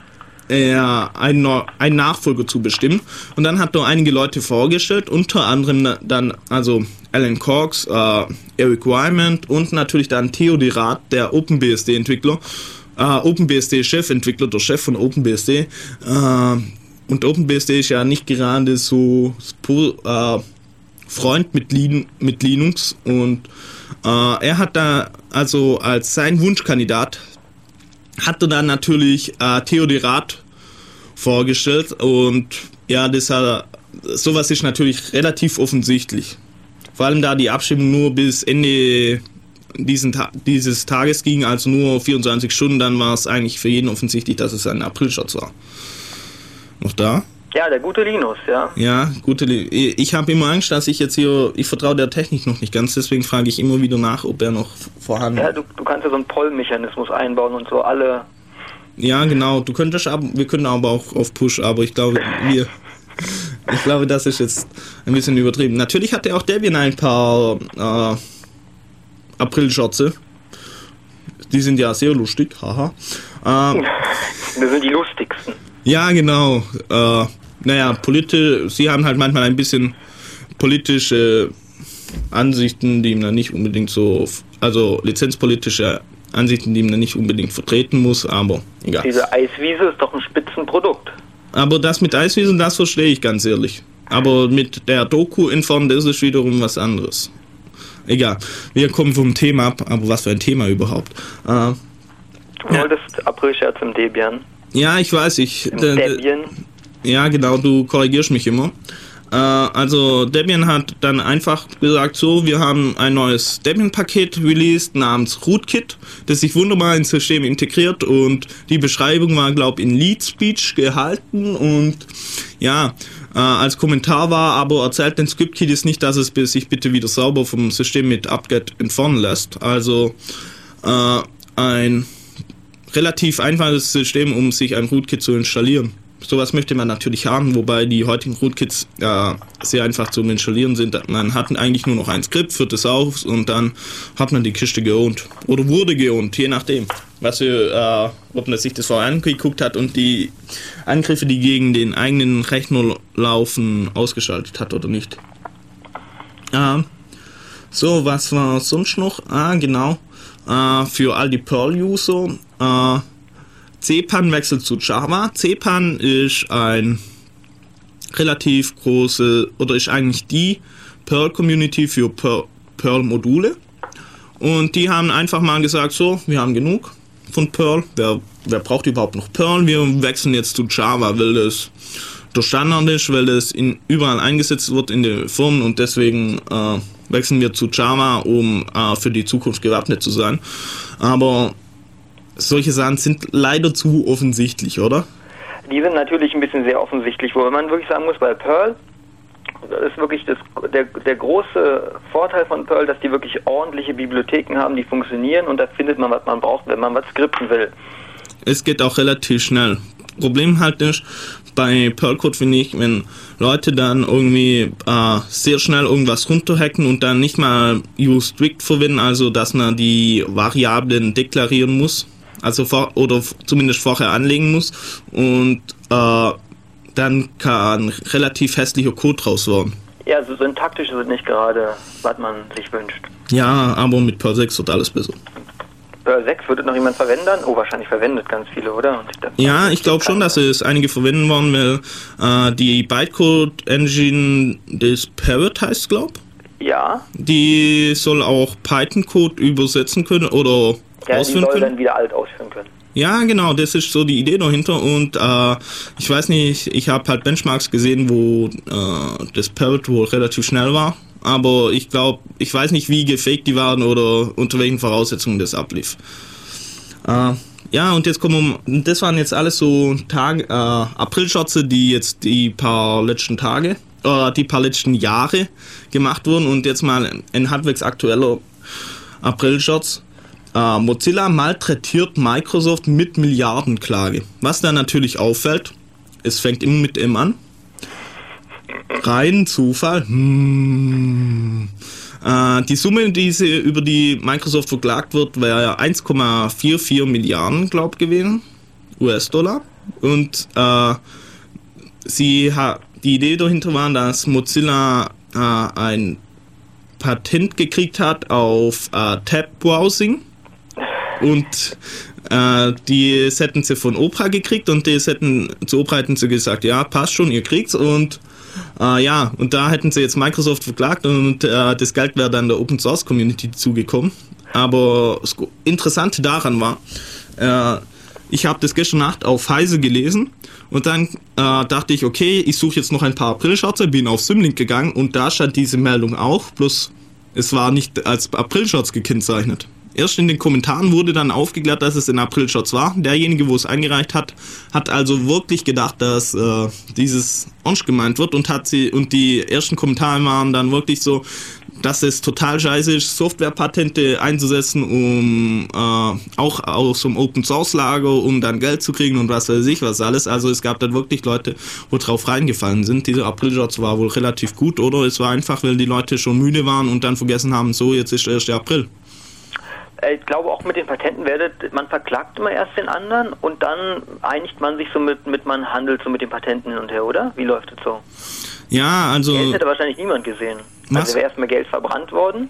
äh, einen, einen Nachfolger zu bestimmen. Und dann hat er einige Leute vorgestellt, unter anderem dann also Alan Cox, äh, Eric Wyman und natürlich dann Theo Dirat, der OpenBSD-Entwickler, äh, OpenBSD-Chefentwickler, der Chef von OpenBSD. Äh, und OpenBSD ist ja nicht gerade so äh, Freund mit, Lin mit Linux und äh, er hat da also als sein Wunschkandidat hat er dann natürlich äh, Theodorat vorgestellt und ja, das hat, sowas ist natürlich relativ offensichtlich. Vor allem da die Abstimmung nur bis Ende diesen Ta dieses Tages ging, also nur 24 Stunden, dann war es eigentlich für jeden offensichtlich, dass es ein Aprilscherz war. Noch da? Ja, der gute Linus, ja. Ja, gute Linus. Ich habe immer Angst, dass ich jetzt hier, ich vertraue der Technik noch nicht ganz, deswegen frage ich immer wieder nach, ob er noch vorhanden ist. Ja, du, du kannst ja so einen Poll-Mechanismus einbauen und so alle. Ja, genau. Du könntest, wir können aber auch auf Push, aber ich glaube, wir. ich glaube, das ist jetzt ein bisschen übertrieben. Natürlich hat er auch Debian ein paar äh, April-Schotze. Die sind ja sehr lustig, haha. Äh, das sind die lustigsten. Ja, genau. Äh, naja, politisch, sie haben halt manchmal ein bisschen politische Ansichten, die man nicht unbedingt so, also lizenzpolitische Ansichten, die man nicht unbedingt vertreten muss, aber egal. Diese Eiswiese ist doch ein Spitzenprodukt. Aber das mit Eiswiesen, das verstehe ich ganz ehrlich. Aber mit der Doku in Form, das ist wiederum was anderes. Egal, wir kommen vom Thema ab, aber was für ein Thema überhaupt. Äh, du wolltest ja. Aprilscherz im Debian. Ja, ich weiß, ich. Im Debian. Ja, genau, du korrigierst mich immer. Äh, also Debian hat dann einfach gesagt, so, wir haben ein neues Debian-Paket released namens Rootkit, das sich wunderbar ins System integriert und die Beschreibung war, glaube ich, in Lead Speech gehalten und ja, äh, als Kommentar war, aber erzählt den Script-Kiddies nicht, dass es sich bitte wieder sauber vom System mit upget entfernen lässt. Also äh, ein relativ einfaches System, um sich ein Rootkit zu installieren sowas möchte man natürlich haben, wobei die heutigen Rootkits ja sehr einfach zum Installieren sind. Man hat eigentlich nur noch ein Skript, führt es auf und dann hat man die Kiste geohnt. Oder wurde geohnt, je nachdem. Was für, äh, ob man sich das vorher angeguckt hat und die Angriffe, die gegen den eigenen Rechner laufen, ausgeschaltet hat oder nicht. Ah, so, was war sonst noch? Ah, genau. Äh, für all die Perl-User. CPAN wechselt zu Java. CPAN ist ein relativ große oder ist eigentlich die Perl Community für Perl Module. Und die haben einfach mal gesagt, so, wir haben genug von Perl. Wer, wer braucht überhaupt noch Perl? Wir wechseln jetzt zu Java, weil das der Standard ist, weil das in, überall eingesetzt wird in den Firmen und deswegen äh, wechseln wir zu Java, um äh, für die Zukunft gewappnet zu sein. Aber solche Sachen sind leider zu offensichtlich, oder? Die sind natürlich ein bisschen sehr offensichtlich, wo man wirklich sagen muss, bei Perl das ist wirklich das, der, der große Vorteil von Perl, dass die wirklich ordentliche Bibliotheken haben, die funktionieren und da findet man, was man braucht, wenn man was skripten will. Es geht auch relativ schnell. Problem halt ist, bei Perlcode finde ich, wenn Leute dann irgendwie äh, sehr schnell irgendwas runterhacken und dann nicht mal use strict verwenden, also dass man die Variablen deklarieren muss, also vor, oder zumindest vorher anlegen muss und äh, dann kann relativ hässlicher Code draus werden. Ja, so syntaktisch ist es nicht gerade, was man sich wünscht. Ja, aber mit Perl 6 wird alles besser. CRISPR 6, würde noch jemand verwenden? Oh, wahrscheinlich verwendet ganz viele, oder? ja, ich glaube schon, dass es einige verwenden wollen, weil äh, die Bytecode-Engine des Parrot heißt, glaube Ja. Die soll auch Python-Code übersetzen können oder ja, ausführen die soll können. dann wieder alt ausführen können. Ja, genau, das ist so die Idee dahinter und äh, ich weiß nicht, ich habe halt Benchmarks gesehen, wo äh, das Parrot wohl relativ schnell war aber ich glaube, ich weiß nicht, wie gefaked die waren oder unter welchen Voraussetzungen das ablief. Äh, ja, und jetzt kommen wir, das waren jetzt alles so Tage, äh, Aprilschotze, die jetzt die paar letzten Tage, äh, die paar letzten Jahre gemacht wurden und jetzt mal ein halbwegs aktueller Aprilschotz. Äh, Mozilla malträtiert Microsoft mit Milliardenklage. Was da natürlich auffällt, es fängt immer mit M an rein Zufall. Hm. Äh, die Summe, die sie über die Microsoft verklagt wird, wäre 1,44 Milliarden, glaube ich, gewesen. US-Dollar. Und äh, sie hat, die Idee dahinter war, dass Mozilla äh, ein Patent gekriegt hat auf äh, Tab-Browsing. Und äh, die hätten sie von Opera gekriegt und die hätten, zu Opera hätten sie gesagt, ja, passt schon, ihr kriegt's und äh, ja, und da hätten sie jetzt Microsoft verklagt und äh, das Geld wäre dann der Open Source Community zugekommen. Aber das Interessante daran war, äh, ich habe das gestern Nacht auf Heise gelesen und dann äh, dachte ich, okay, ich suche jetzt noch ein paar Aprilshots, bin auf Simlink gegangen und da stand diese Meldung auch, bloß es war nicht als Aprilshots gekennzeichnet. Erst in den Kommentaren wurde dann aufgeklärt, dass es in April-Shots war. Derjenige, wo es eingereicht hat, hat also wirklich gedacht, dass äh, dieses Onsch gemeint wird und hat sie und die ersten Kommentare waren dann wirklich so, dass es total scheiße ist, Softwarepatente einzusetzen, um äh, auch aus dem Open Source Lager, um dann Geld zu kriegen und was weiß ich was alles. Also es gab dann wirklich Leute, wo drauf reingefallen sind. Dieser April-Shots war wohl relativ gut, oder? Es war einfach, weil die Leute schon müde waren und dann vergessen haben, so jetzt ist der 1. April. Äh, ich glaube auch mit den Patenten werdet, man verklagt immer erst den anderen und dann einigt man sich so mit, mit man handelt so mit den Patenten hin und her, oder? Wie läuft es so? Ja, also. Geld hätte wahrscheinlich niemand gesehen. Was? Also wäre erstmal Geld verbrannt worden.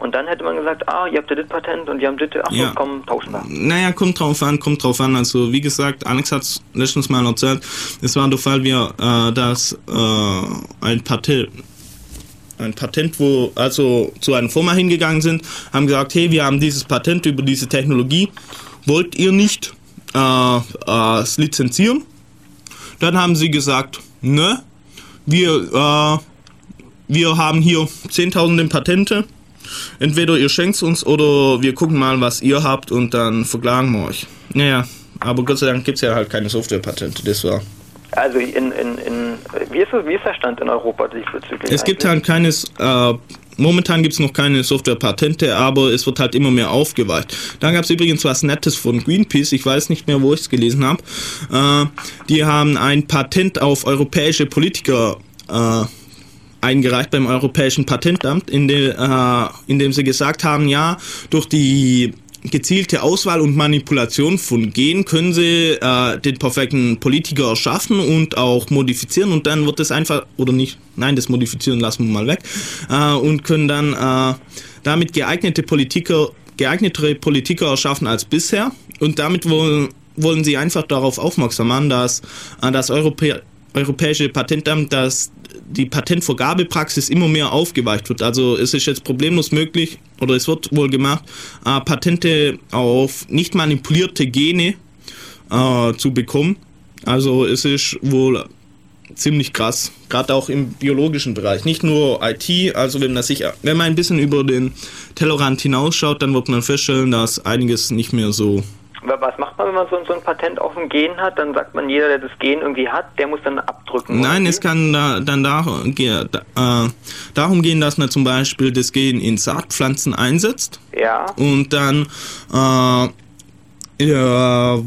Und dann hätte man gesagt, ah, ihr habt ja das Patent und die haben das, ach so, ja. komm, tauschen wir. Naja, kommt drauf an, kommt drauf an. Also wie gesagt, Alex hat es letztens mal erzählt, es war der Fall, wie äh, dass äh, ein Patent ein Patent, wo also zu einer Firma hingegangen sind, haben gesagt, hey, wir haben dieses Patent über diese Technologie, wollt ihr nicht äh, äh, lizenzieren? Dann haben sie gesagt, ne, wir, äh, wir haben hier zehntausende Patente, entweder ihr schenkt uns oder wir gucken mal, was ihr habt und dann verklagen wir euch. Naja, aber Gott sei Dank gibt es ja halt keine Softwarepatente, das war also in, in, in wie, ist, wie ist der Stand in Europa diesbezüglich? Es gibt halt keines, äh, momentan gibt es noch keine Software-Patente, aber es wird halt immer mehr aufgeweicht. Dann gab es übrigens was Nettes von Greenpeace, ich weiß nicht mehr, wo ich es gelesen habe. Äh, die haben ein Patent auf europäische Politiker äh, eingereicht beim Europäischen Patentamt, in, de, äh, in dem sie gesagt haben, ja, durch die gezielte Auswahl und Manipulation von Gen können sie äh, den perfekten Politiker erschaffen und auch modifizieren und dann wird es einfach, oder nicht, nein, das Modifizieren lassen wir mal weg, äh, und können dann äh, damit geeignete Politiker, geeignetere Politiker erschaffen als bisher und damit wollen, wollen sie einfach darauf aufmerksam machen, dass äh, das Europä Europäische Patentamt das die Patentvergabepraxis immer mehr aufgeweicht wird. Also es ist jetzt problemlos möglich, oder es wird wohl gemacht, äh, Patente auf nicht manipulierte Gene äh, zu bekommen. Also es ist wohl ziemlich krass, gerade auch im biologischen Bereich, nicht nur IT, also wenn, das sich, wenn man ein bisschen über den Tellerrand hinausschaut, dann wird man feststellen, dass einiges nicht mehr so was macht man, wenn man so, so, ein Patent auf dem Gen hat? Dann sagt man, jeder, der das Gen irgendwie hat, der muss dann abdrücken. Nein, es kann da, dann da, äh, darum gehen, dass man zum Beispiel das Gen in Saatpflanzen einsetzt. Ja. Und dann äh, ja,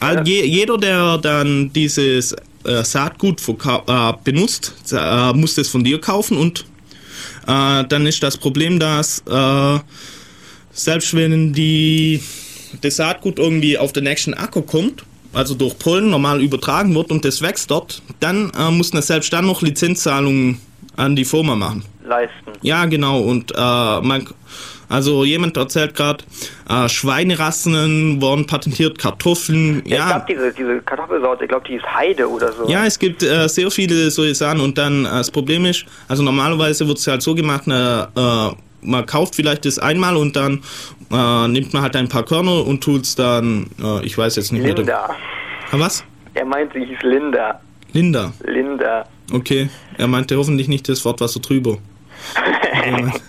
all, je, jeder, der dann dieses äh, Saatgut äh, benutzt, äh, muss das von dir kaufen und äh, dann ist das Problem, dass selbst wenn die das Saatgut irgendwie auf den nächsten Acker kommt, also durch Pollen normal übertragen wird und das wächst dort, dann äh, muss man selbst dann noch Lizenzzahlungen an die Firma machen. leisten. Ja, genau. Und äh, man, also jemand erzählt gerade, äh, Schweinerassen wurden patentiert, Kartoffeln. Ja, ja. Ich glaube, diese, diese Kartoffelsorte, ich glaube, die ist Heide oder so. Ja, es gibt äh, sehr viele solche Sachen. Und dann äh, das Problem ist, also normalerweise wird es halt so gemacht, ne, äh, man kauft vielleicht das einmal und dann äh, nimmt man halt ein paar Körner und tut es dann, äh, ich weiß jetzt nicht Linda. mehr. Linda. Was? Er meint, sie hieß Linda. Linda. Linda. Okay, er meinte hoffentlich nicht das Wort Wasser drüber.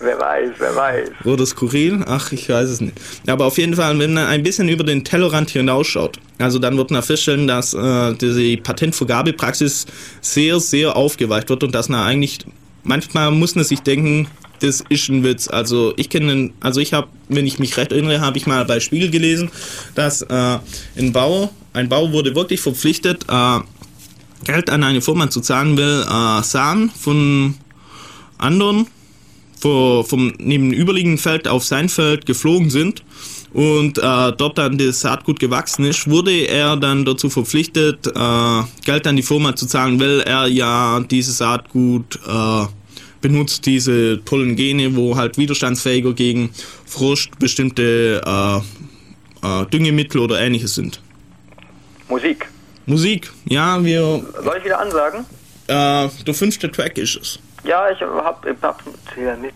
wer weiß, wer weiß. Oder skurril? Ach, ich weiß es nicht. Aber auf jeden Fall, wenn man ein bisschen über den Tellerrand hinausschaut, also dann wird man feststellen, dass äh, die Patentvergabepraxis sehr, sehr aufgeweicht wird und dass man eigentlich, manchmal muss man sich denken, das ist ein Witz. Also ich kenne, also ich habe, wenn ich mich recht erinnere, habe ich mal bei Spiegel gelesen, dass äh, ein Bauer, ein Bauer wurde wirklich verpflichtet, äh, Geld an eine Firma zu zahlen, will äh, Samen von anderen vor, vom nebenüberliegenden Feld auf sein Feld geflogen sind und äh, dort dann das Saatgut gewachsen ist, wurde er dann dazu verpflichtet, äh, Geld an die Firma zu zahlen, weil er ja dieses Saatgut äh, benutzt, diese tollen Gene, wo halt widerstandsfähiger gegen Frost bestimmte äh, äh, Düngemittel oder ähnliches sind. Musik. Musik, ja, wir. Soll ich wieder ansagen? Äh, der fünfte Track ist es. Ja, ich hab, ich hab zähl mit.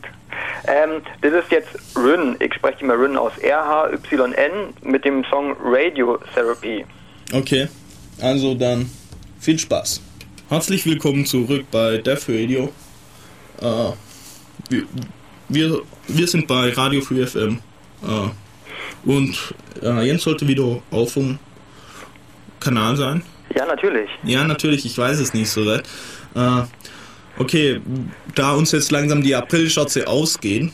Ähm, das ist jetzt Ryn, ich spreche immer Ryn aus, R-H-Y-N mit dem Song Radio Therapy. Okay, also dann viel Spaß. Herzlich willkommen zurück bei Death Radio. Äh, wir, wir, sind bei Radio Free FM. Äh, und äh, Jens sollte wieder auf dem Kanal sein. Ja, natürlich. Ja, natürlich, ich weiß es nicht so recht. Äh, okay, da uns jetzt langsam die Aprilschatze ausgehen,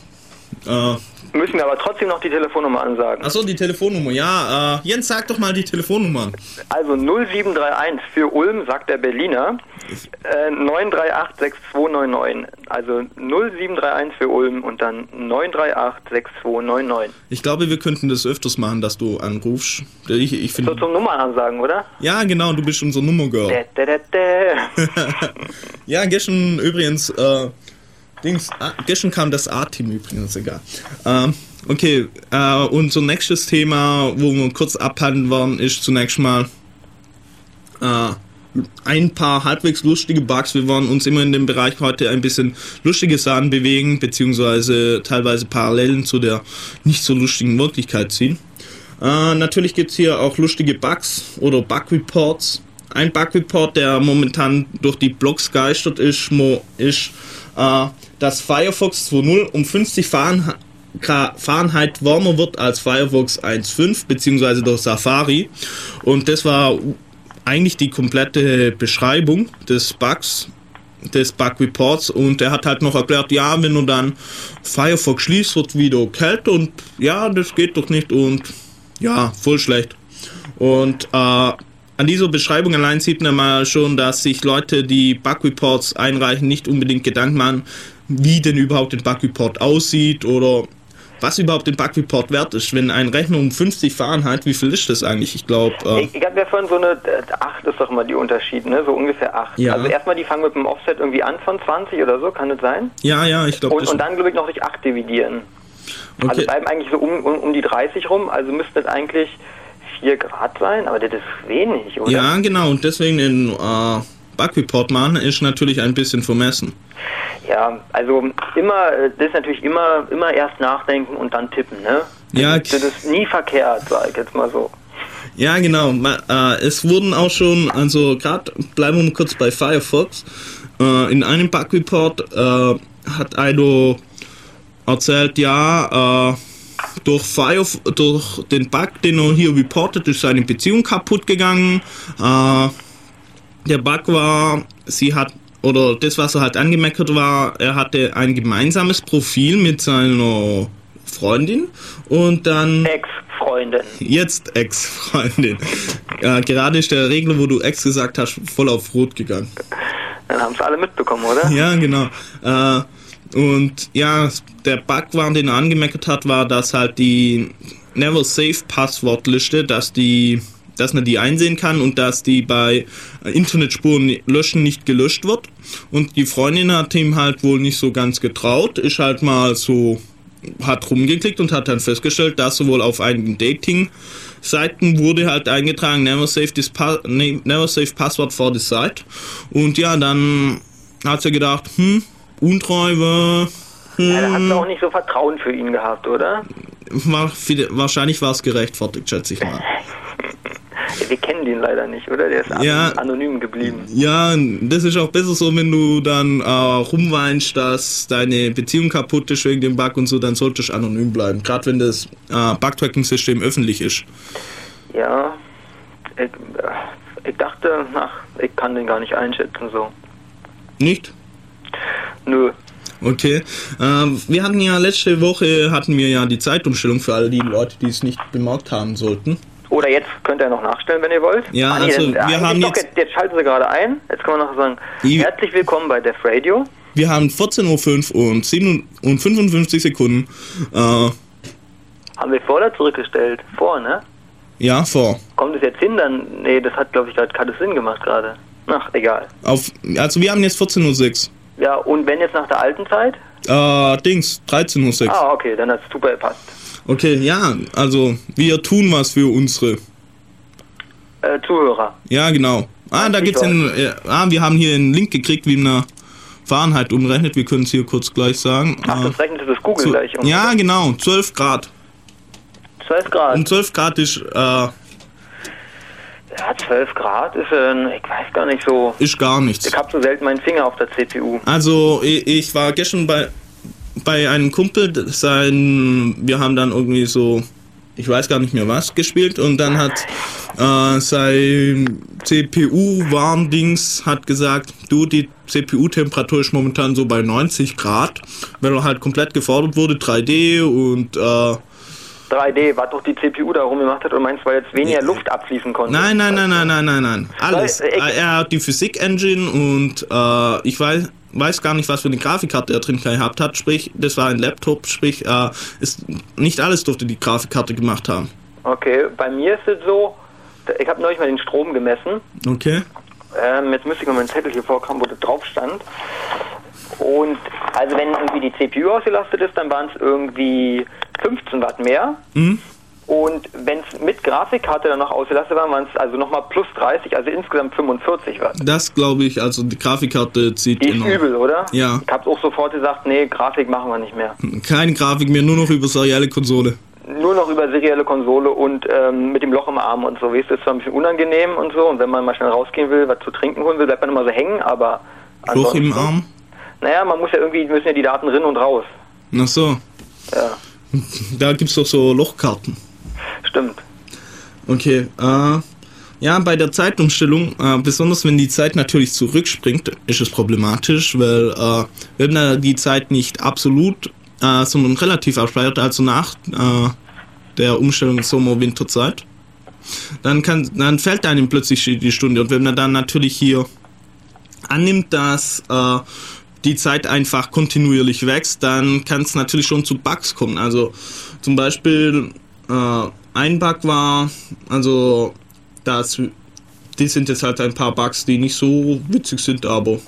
äh, Müssen wir aber trotzdem noch die Telefonnummer ansagen. Achso, die Telefonnummer, ja. Äh, Jens, sag doch mal die Telefonnummer. Also 0731 für Ulm, sagt der Berliner. Äh, 938 6299. Also 0731 für Ulm und dann 938 6299. Ich glaube, wir könnten das öfters machen, dass du anrufst. Ich, ich find, so zum Nummern ansagen, oder? Ja, genau, du bist unser Nummergirl. ja, gestern übrigens. Äh, Dings, ah, gestern kam das A-Team übrigens, egal. Ähm, okay, äh, unser nächstes Thema, wo wir kurz abhandeln wollen, ist zunächst mal äh, ein paar halbwegs lustige Bugs. Wir wollen uns immer in dem Bereich heute ein bisschen lustige Sachen bewegen, beziehungsweise teilweise Parallelen zu der nicht so lustigen Wirklichkeit ziehen. Äh, natürlich gibt es hier auch lustige Bugs oder Bug-Reports. Ein Bug-Report, der momentan durch die Blogs geistert ist, ist äh, dass Firefox 2.0 um 50 Fahrenheit warmer wird als Firefox 1.5 beziehungsweise der Safari und das war eigentlich die komplette Beschreibung des Bugs des Bug Reports und er hat halt noch erklärt, ja, wenn du dann Firefox schließt, wird wieder kälter und ja, das geht doch nicht und ja, voll schlecht. Und äh, an dieser Beschreibung allein sieht man mal schon, dass sich Leute, die Bug Reports einreichen, nicht unbedingt Gedanken machen, wie denn überhaupt ein Bug Report aussieht oder was überhaupt ein Bug Report wert ist. Wenn ein Rechner um 50 Fahrenheit, wie viel ist das eigentlich? Ich glaube. Äh ich, ich habe ja vorhin so eine 8 ist doch immer die Unterschied, ne? So ungefähr 8. Ja. Also erstmal die fangen mit dem Offset irgendwie an von 20 oder so, kann das sein? Ja, ja, ich glaube. Und, und dann glaube ich noch durch 8 dividieren. Also okay. Also bleiben eigentlich so um, um, um die 30 rum, also müsste es eigentlich 4 Grad sein, aber das ist wenig, oder? Ja, genau, und deswegen den äh, Bug Report machen ist natürlich ein bisschen vermessen. Ja, also immer, das ist natürlich immer, immer erst nachdenken und dann tippen, ne? Ja, das, das ist nie verkehrt, sag ich jetzt mal so. Ja, genau. Äh, es wurden auch schon, also gerade bleiben wir mal kurz bei Firefox. Äh, in einem Bug Report äh, hat Aido erzählt, ja, durch, Fire, durch den Bug, den er hier reportet, ist seine Beziehung kaputt gegangen. Äh, der Bug war, sie hat, oder das, was er halt angemeckert war, er hatte ein gemeinsames Profil mit seiner Freundin und dann. Ex-Freundin. Jetzt Ex-Freundin. äh, gerade ist der Regler, wo du Ex gesagt hast, voll auf Rot gegangen. Dann haben es alle mitbekommen, oder? Ja, genau. Äh, und ja, der Bug war, den er angemeckert hat, war, dass halt die Never Safe Passwortliste, dass die dass man die einsehen kann und dass die bei Internetspuren löschen nicht gelöscht wird. Und die Freundin hat ihm halt wohl nicht so ganz getraut, ist halt mal so, hat rumgeklickt und hat dann festgestellt, dass sowohl auf einigen Dating-Seiten wurde halt eingetragen, never save, this pa never save password for this site. Und ja, dann hat sie gedacht, hm, Untreue, hm, ja, da hat sie auch nicht so Vertrauen für ihn gehabt, oder? War, wahrscheinlich war es gerechtfertigt, schätze ich mal. Wir kennen den leider nicht, oder? Der ist ja, anonym geblieben. Ja, das ist auch besser so, wenn du dann äh, rumweinst, dass deine Beziehung kaputt ist wegen dem Bug und so, dann solltest du anonym bleiben. Gerade wenn das äh, Bug-Tracking-System öffentlich ist. Ja, ich, äh, ich dachte, ach, ich kann den gar nicht einschätzen so. Nicht? Nö. Okay. Ähm, wir hatten ja letzte Woche hatten wir ja die Zeitumstellung für alle die Leute, die es nicht bemerkt haben sollten. Oder jetzt könnt ihr noch nachstellen, wenn ihr wollt. Ja, ah, also nee, wir haben jetzt, jetzt, jetzt, schalten Sie gerade ein. Jetzt können wir noch sagen, herzlich willkommen bei Def Radio. Wir haben 14.05 Uhr und, 7 und 55 Sekunden. Äh, haben wir vor oder zurückgestellt? Vor, ne? Ja, vor. Kommt es jetzt hin, dann... Nee, das hat, glaube ich, gerade keinen Sinn gemacht gerade. Ach, egal. Auf, also wir haben jetzt 14.06 Uhr. Ja, und wenn jetzt nach der alten Zeit? Äh, Dings, 13.06 Uhr. Ah, okay, dann hat es super gepasst. Okay, ja, also wir tun was für unsere äh, Zuhörer. Ja, genau. Ah, da gibt's einen, äh, ah, wir haben hier einen Link gekriegt, wie man Fahrenheit umrechnet. Wir können es hier kurz gleich sagen. Ach, das rechnet das Google zu, gleich um. Ja, genau, 12 Grad. 12 Grad? Und 12 Grad ist, äh, ja, 12 Grad ist, äh, ich weiß gar nicht so. Ist gar nichts. Ich habe so selten meinen Finger auf der CPU. Also, ich, ich war gestern bei, bei einem Kumpel, sein, wir haben dann irgendwie so, ich weiß gar nicht mehr was, gespielt und dann hat äh, sein CPU-Warndings hat gesagt, du, die CPU-Temperatur ist momentan so bei 90 Grad, weil er halt komplett gefordert wurde, 3D und äh, 3D, was doch die CPU da rumgemacht hat und meinst, weil jetzt weniger Luft abfließen konnte. Nein, nein, nein, nein, nein, nein, nein. Alles. Äh, er hat die Physik-Engine und äh, ich weiß, weiß gar nicht, was für eine Grafikkarte er drin gehabt hat. Sprich, das war ein Laptop, sprich, äh, ist, nicht alles durfte die Grafikkarte gemacht haben. Okay, bei mir ist es so, ich habe neulich mal den Strom gemessen. Okay. Ähm, jetzt müsste ich mal meinen Zettel hier vorkommen, wo das drauf stand. Und also wenn irgendwie die CPU ausgelastet ist, dann waren es irgendwie 15 Watt mehr. Mhm. Und wenn es mit Grafikkarte dann noch ausgelastet war, waren es also nochmal plus 30, also insgesamt 45 Watt. Das glaube ich, also die Grafikkarte zieht Die ist übel, oder? Ja. Ich habe auch sofort gesagt, nee, Grafik machen wir nicht mehr. Keine Grafik mehr, nur noch über serielle Konsole. Nur noch über serielle Konsole und ähm, mit dem Loch im Arm und so. Weißt du, ist zwar ein bisschen unangenehm und so. Und wenn man mal schnell rausgehen will, was zu trinken holen will, bleibt man immer so hängen, aber. Loch im Arm? Naja, man muss ja irgendwie, müssen ja die Daten rin und raus. Ach so. Ja. Da gibt es doch so Lochkarten. Stimmt. Okay, äh, ja, bei der Zeitumstellung, äh, besonders wenn die Zeit natürlich zurückspringt, ist es problematisch, weil äh, wenn die Zeit nicht absolut, äh, sondern relativ abspeichert, also nach äh, der Umstellung Sommer-Winterzeit, dann, kann, dann fällt einem plötzlich die Stunde. Und wenn man dann natürlich hier annimmt, dass äh, die Zeit einfach kontinuierlich wächst, dann kann es natürlich schon zu Bugs kommen. Also zum Beispiel äh, ein Bug war, also das, die sind jetzt halt ein paar Bugs, die nicht so witzig sind, aber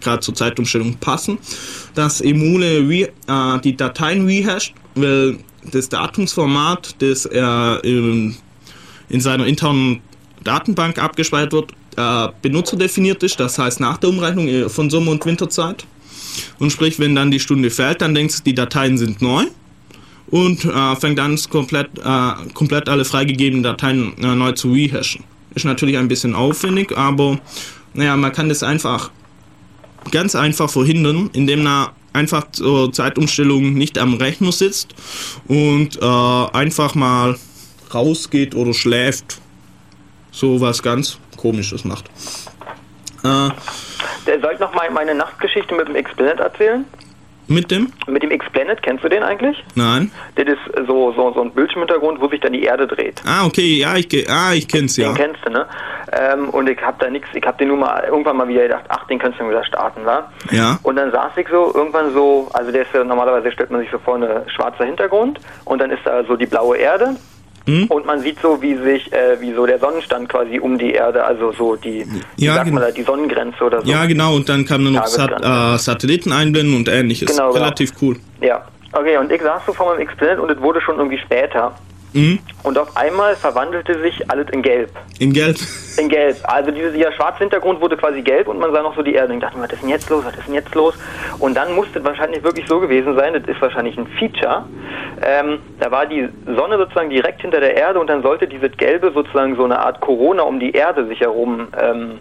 gerade zur Zeitumstellung passen. Dass Emule äh, die Dateien rehasht, weil das Datumsformat, das er in, in seiner internen Datenbank abgespeichert wird, äh, benutzerdefiniert ist, das heißt nach der Umrechnung von Sommer- und Winterzeit. Und sprich, wenn dann die Stunde fällt, dann denkst du, die Dateien sind neu und äh, fängt an, komplett, äh, komplett alle freigegebenen Dateien äh, neu zu rehashen. Ist natürlich ein bisschen aufwendig, aber naja, man kann das einfach ganz einfach verhindern, indem man einfach zur Zeitumstellung nicht am Rechner sitzt und äh, einfach mal rausgeht oder schläft. So was ganz komisches macht. Äh, soll ich noch mal meine Nachtgeschichte mit dem Explanet erzählen? Mit dem? Mit dem Explanet, kennst du den eigentlich? Nein. Das ist so, so, so ein Bildschirmhintergrund, wo sich dann die Erde dreht. Ah, okay, ja, ich, ah, ich kenn's, ja. Den kennst du, ne? Ähm, und ich hab da nichts, ich hab den nur mal irgendwann mal wieder gedacht, ach, den kannst du wieder starten, wa? Ja. Und dann saß ich so irgendwann so, also der ist ja normalerweise stellt man sich so vor, ein schwarzer Hintergrund und dann ist da so die blaue Erde Mhm. Und man sieht so, wie sich, äh, wie so der Sonnenstand quasi um die Erde, also so die, ja, sagt man da, die Sonnengrenze oder so. Ja, genau, und dann kann man noch Sat äh, Satelliten einblenden und ähnliches. Genau, Relativ genau. cool. Ja, okay, und ich saß so vor meinem Experiment und es wurde schon irgendwie später. Mhm. Und auf einmal verwandelte sich alles in Gelb. In Gelb? In Gelb. Also dieser, dieser schwarze Hintergrund wurde quasi gelb und man sah noch so die Erde. Und ich dachte mir, was ist denn jetzt los? Was ist denn jetzt los? Und dann musste es wahrscheinlich wirklich so gewesen sein, das ist wahrscheinlich ein Feature. Ähm, da war die Sonne sozusagen direkt hinter der Erde und dann sollte dieses Gelbe sozusagen so eine Art Corona um die Erde sich herum ähm,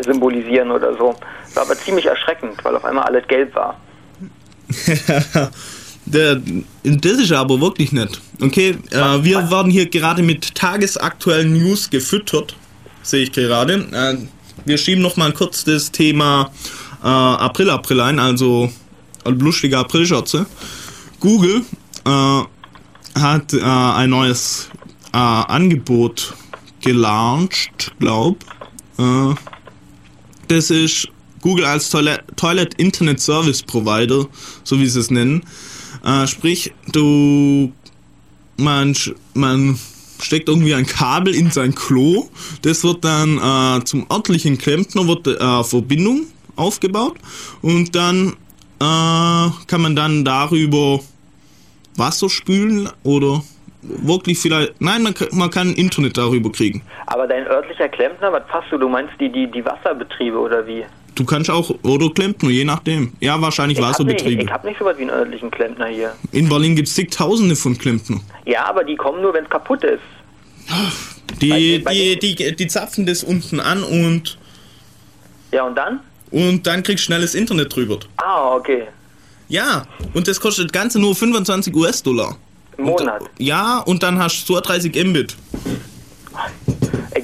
symbolisieren oder so. War aber ziemlich erschreckend, weil auf einmal alles gelb war. Der, das ist aber wirklich nett. Okay, äh, wir werden hier gerade mit tagesaktuellen News gefüttert, sehe ich gerade. Äh, wir schieben noch mal kurz das Thema äh, April April ein, also lustige Aprilschürze. Google äh, hat äh, ein neues äh, Angebot gelauncht, glaub. das ist Google als Toilet, Toilet Internet Service Provider, so wie sie es nennen. Äh, sprich, du, man, man steckt irgendwie ein Kabel in sein Klo. Das wird dann äh, zum örtlichen Klempner wird äh, Verbindung aufgebaut und dann äh, kann man dann darüber Wasser spülen oder wirklich vielleicht. Nein, man man kann Internet darüber kriegen. Aber dein örtlicher Klempner, was passt du? Du meinst die, die, die Wasserbetriebe oder wie? Du kannst auch, oder Klempner, je nachdem. Ja, wahrscheinlich Wasserbetriebe. ich habe nicht so was wie einen örtlichen Klempner hier. In Berlin gibt es zigtausende von Klempner. Ja, aber die kommen nur, wenn es kaputt ist. Die, bei, die, die, die, die zapfen das unten an und. Ja, und dann? Und dann kriegst du schnelles Internet drüber. Ah, okay. Ja, und das kostet Ganze nur 25 US-Dollar. Im Monat? Und, ja, und dann hast du 32 Mbit.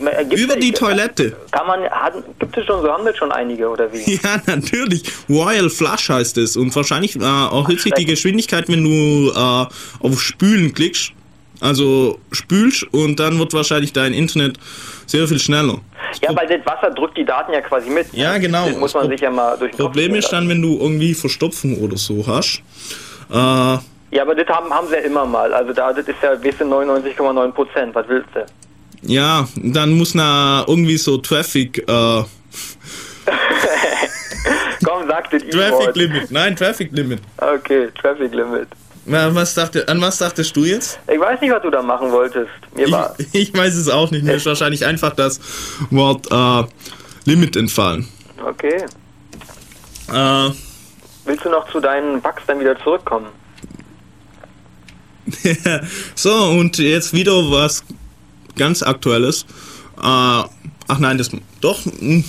Meine, Über die Toilette. Kann man, hat, gibt es schon, so haben wir schon einige, oder wie? Ja, natürlich. Royal Flush heißt es. Und wahrscheinlich äh, erhöht sich die Geschwindigkeit, wenn du äh, auf Spülen klickst. Also spülst und dann wird wahrscheinlich dein Internet sehr viel schneller. Ja, weil das Wasser drückt die Daten ja quasi mit. Ja, genau. Das muss man sich ja mal durch den Problem ist dann, wenn du irgendwie Verstopfung oder so hast. Äh, ja, aber das haben, haben sie ja immer mal. Also da, das ist ja, weißt du, 99,9 Prozent. Was willst du? Ja, dann muss na irgendwie so Traffic. Äh Komm, sag das Traffic Limit. Nein, Traffic Limit. Okay, Traffic Limit. Was dachte, an was dachtest du jetzt? Ich weiß nicht, was du da machen wolltest. Mir ich, war ich weiß es auch nicht. Mir ist wahrscheinlich einfach das Wort äh, Limit entfallen. Okay. Äh, Willst du noch zu deinen Bugs dann wieder zurückkommen? so, und jetzt wieder was ganz aktuelles. Äh, ach nein, das doch.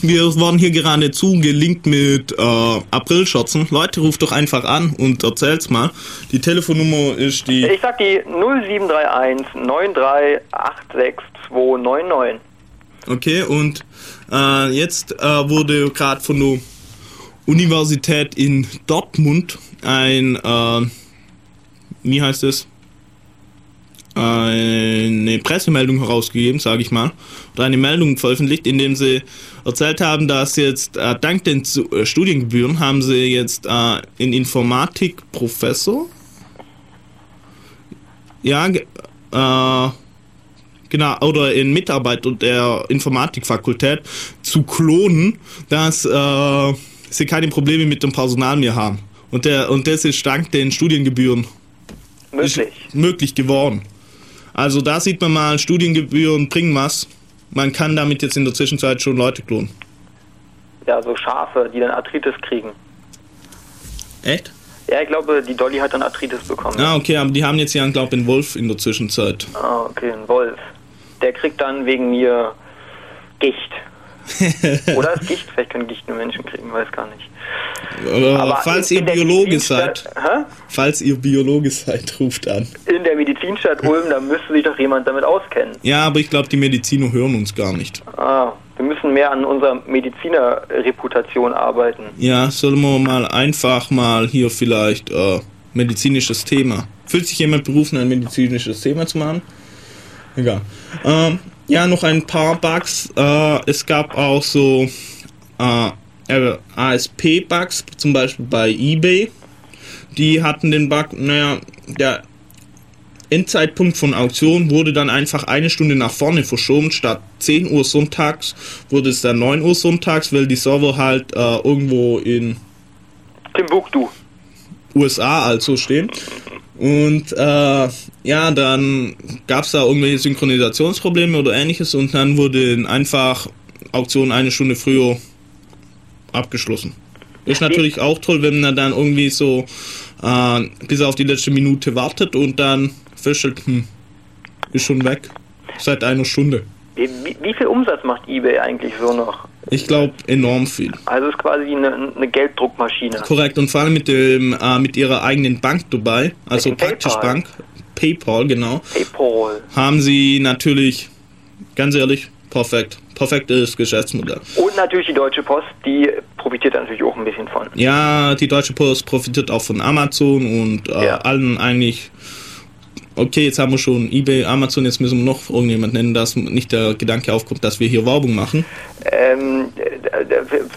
Wir waren hier gerade zugelinkt mit äh, Aprilscherzen. Leute, ruft doch einfach an und erzählt's mal. Die Telefonnummer ist die. Ich sag die 0731 9386299. Okay, und äh, jetzt äh, wurde gerade von der Universität in Dortmund ein, äh, wie heißt es? Eine Pressemeldung herausgegeben, sage ich mal, oder eine Meldung veröffentlicht, in dem sie erzählt haben, dass jetzt äh, dank den äh, Studiengebühren haben sie jetzt äh, in Informatik Professor, ja, äh, genau, oder in Mitarbeiter der Informatikfakultät zu klonen, dass äh, sie keine Probleme mit dem Personal mehr haben. Und, der, und das ist dank den Studiengebühren möglich, möglich geworden. Also da sieht man mal, Studiengebühren bringen was. Man kann damit jetzt in der Zwischenzeit schon Leute klonen. Ja, so Schafe, die dann Arthritis kriegen. Echt? Ja, ich glaube, die Dolly hat dann Arthritis bekommen. Ah, okay, aber die haben jetzt ja, glaube ich, einen Wolf in der Zwischenzeit. Ah, okay, ein Wolf. Der kriegt dann wegen mir Gicht. Oder ist Gicht, vielleicht können Gicht nur Menschen kriegen, weiß gar nicht. Aber, Aber falls ihr Biologe seid, falls ihr Biologe seid, ruft an. In der Medizinstadt Ulm, da müsste sich doch jemand damit auskennen. Ja, aber ich glaube, die Mediziner hören uns gar nicht. Ah, wir müssen mehr an unserer Medizinerreputation arbeiten. Ja, sollen wir mal einfach mal hier vielleicht äh, medizinisches Thema. Fühlt sich jemand berufen, ein medizinisches Thema zu machen? Egal. Ähm, ja, noch ein paar Bugs. Äh, es gab auch so äh, ASP-Bugs, zum Beispiel bei eBay. Die hatten den Bug, naja, der Endzeitpunkt von Auktion wurde dann einfach eine Stunde nach vorne verschoben. Statt 10 Uhr sonntags wurde es dann 9 Uhr sonntags, weil die Server halt äh, irgendwo in Timbuktu. USA also stehen. Und äh, ja, dann gab es da irgendwelche Synchronisationsprobleme oder ähnliches und dann wurde einfach Auktion eine Stunde früher abgeschlossen. Ist natürlich auch toll, wenn man dann irgendwie so äh, bis auf die letzte Minute wartet und dann feststellt, hm, ist schon weg. Seit einer Stunde. Wie, wie, viel Umsatz macht eBay eigentlich so noch? Ich glaube enorm viel. Also ist quasi eine, eine, Gelddruckmaschine. Korrekt und vor allem mit dem äh, mit ihrer eigenen Bank dabei, also praktisch PayPal. Bank, PayPal genau. PayPal. Haben sie natürlich, ganz ehrlich, perfekt, perfektes Geschäftsmodell. Und natürlich die Deutsche Post, die profitiert natürlich auch ein bisschen von. Ja, die Deutsche Post profitiert auch von Amazon und äh, ja. allen eigentlich okay, jetzt haben wir schon eBay, Amazon, jetzt müssen wir noch irgendjemand nennen, dass nicht der Gedanke aufkommt, dass wir hier Werbung machen. Ähm,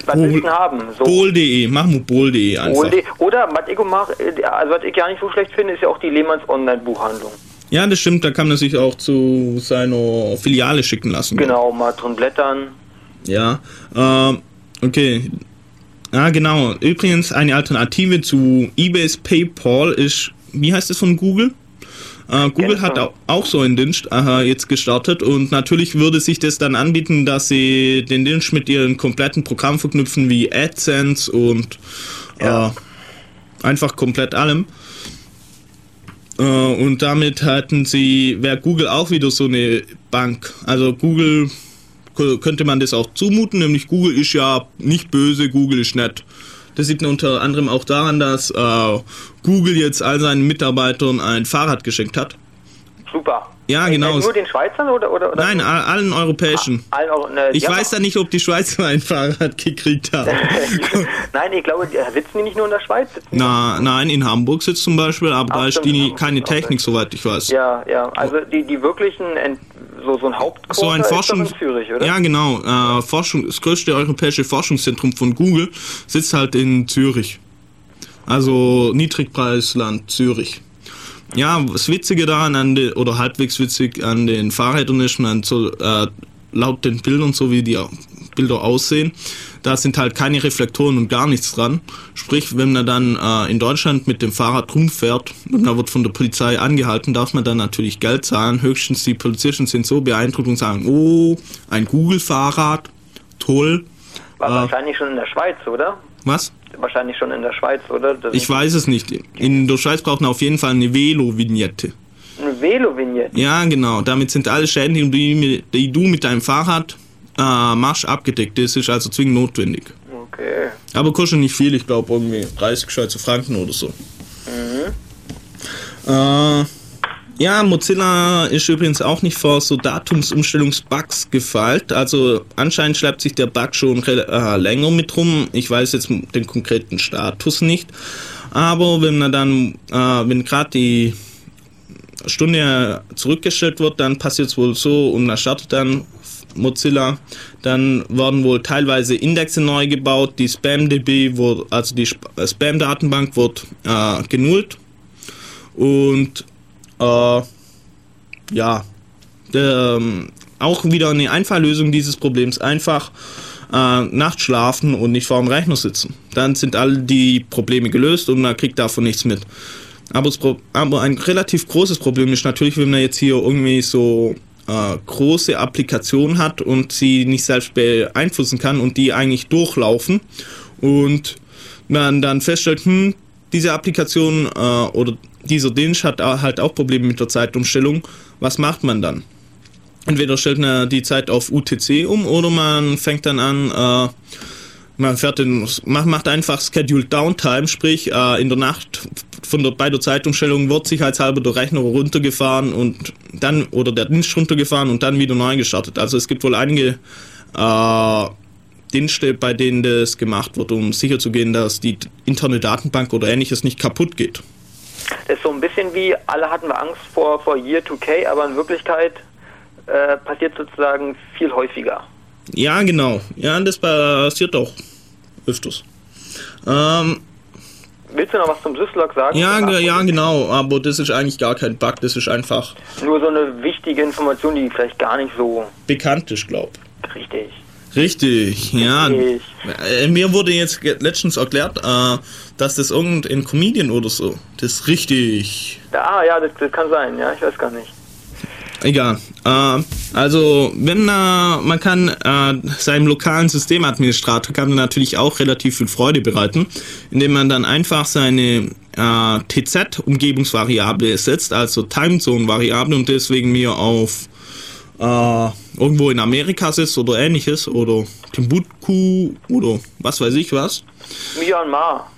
was Bol, willst du haben? So. Bol.de, machen wir Bol.de einfach. Bol Oder, was ich, mach, also, was ich gar nicht so schlecht finde, ist ja auch die Lehmanns Online-Buchhandlung. Ja, das stimmt, da kann man sich auch zu seiner Filiale schicken lassen. Genau, mal drin blättern. Ja, ähm, okay. Ah, genau. Übrigens, eine Alternative zu eBay's PayPal ist, wie heißt es von Google? Äh, Google hat auch so einen Dienst äh, jetzt gestartet und natürlich würde sich das dann anbieten, dass sie den Dienst mit ihren kompletten Programmen verknüpfen wie AdSense und ja. äh, einfach komplett allem. Äh, und damit hatten sie, wäre Google auch wieder so eine Bank. Also Google könnte man das auch zumuten, nämlich Google ist ja nicht böse, Google ist nett. Das sieht man unter anderem auch daran, dass äh, Google jetzt all seinen Mitarbeitern ein Fahrrad geschenkt hat. Super. Ja, genau. Nur den Schweizern oder? oder, oder Nein, allen europäischen. Ah, allen, ne, ich weiß ja nicht, ob die Schweizer ein Fahrrad gekriegt haben. nein, ich glaube, sitzen die nicht nur in der Schweiz? Na, nein, in Hamburg sitzt zum Beispiel, aber Ach, da ist die keine Technik, soweit ich weiß. Ja, ja, also die, die wirklichen so, so ein Hauptquarter so ein Forschung, in Zürich, oder? Ja, genau. Äh, Forschung, das größte europäische Forschungszentrum von Google sitzt halt in Zürich. Also Niedrigpreisland Zürich. Ja, das Witzige daran, an den, oder halbwegs witzig an den Fahrrädern ist, man so, äh, laut den Bildern, so wie die Bilder aussehen, da sind halt keine Reflektoren und gar nichts dran. Sprich, wenn man dann äh, in Deutschland mit dem Fahrrad rumfährt und man wird von der Polizei angehalten, darf man dann natürlich Geld zahlen. Höchstens die Polizisten sind so beeindruckt und sagen, oh, ein Google-Fahrrad, toll. War äh, wahrscheinlich schon in der Schweiz, oder? Was? Wahrscheinlich schon in der Schweiz, oder? Das ich weiß es nicht. In der Schweiz braucht man auf jeden Fall eine Velo-Vignette. Eine Velo-Vignette? Ja, genau. Damit sind alle Schäden, die, die du mit deinem Fahrrad äh, Marsch abgedeckt. Das ist also zwingend notwendig. Okay. Aber kostet nicht viel, ich glaube irgendwie 30 Schweizer Franken oder so. Mhm. Äh, ja, Mozilla ist übrigens auch nicht vor so Datumsumstellungsbugs gefeilt. Also anscheinend schleppt sich der Bug schon äh, länger mit rum. Ich weiß jetzt den konkreten Status nicht. Aber wenn man dann, äh, wenn gerade die Stunde zurückgestellt wird, dann passiert es wohl so und man startet dann Mozilla. Dann werden wohl teilweise Indexe neu gebaut. Die SpamDB, also die äh, Spam-Datenbank, wird äh, genullt. Und äh, ja, ähm, auch wieder eine Einfalllösung dieses Problems. Einfach äh, nachts schlafen und nicht vor dem Rechner sitzen. Dann sind all die Probleme gelöst und man kriegt davon nichts mit. Aber, aber ein relativ großes Problem ist natürlich, wenn man jetzt hier irgendwie so äh, große Applikation hat und sie nicht selbst beeinflussen kann und die eigentlich durchlaufen und man dann feststellt, hm, diese Applikation äh, oder dieser Dienst hat halt auch Probleme mit der Zeitumstellung. Was macht man dann? Entweder stellt man die Zeit auf UTC um oder man fängt dann an, äh, man fährt den, macht einfach Scheduled Downtime, sprich äh, in der Nacht von der, bei der Zeitumstellung wird sicherheitshalber der Rechner runtergefahren und dann, oder der Dienst runtergefahren und dann wieder neu gestartet. Also es gibt wohl einige äh, Dienste, bei denen das gemacht wird, um sicherzugehen, dass die interne Datenbank oder ähnliches nicht kaputt geht. Das ist so ein bisschen wie, alle hatten wir Angst vor, vor Year 2K, aber in Wirklichkeit äh, passiert sozusagen viel häufiger. Ja, genau. Ja, das passiert auch öfters. Ähm, Willst du noch was zum Syslog sagen? Ja, ja, genau, aber das ist eigentlich gar kein Bug, das ist einfach. Nur so eine wichtige Information, die vielleicht gar nicht so. bekannt ist, glaub. Richtig. Richtig, ja. Richtig. Äh, Mir wurde jetzt letztens erklärt, äh, dass das irgendein Comedian oder so. Das ist richtig. Ah, ja, das, das kann sein, ja, ich weiß gar nicht. Egal. Äh, also, wenn äh, man kann äh, seinem lokalen Systemadministrator kann natürlich auch relativ viel Freude bereiten, indem man dann einfach seine äh, TZ-Umgebungsvariable setzt, also Timezone-Variable und deswegen mir auf äh, irgendwo in Amerika sitzt oder ähnliches oder Timbuktu oder was weiß ich was. Myanmar.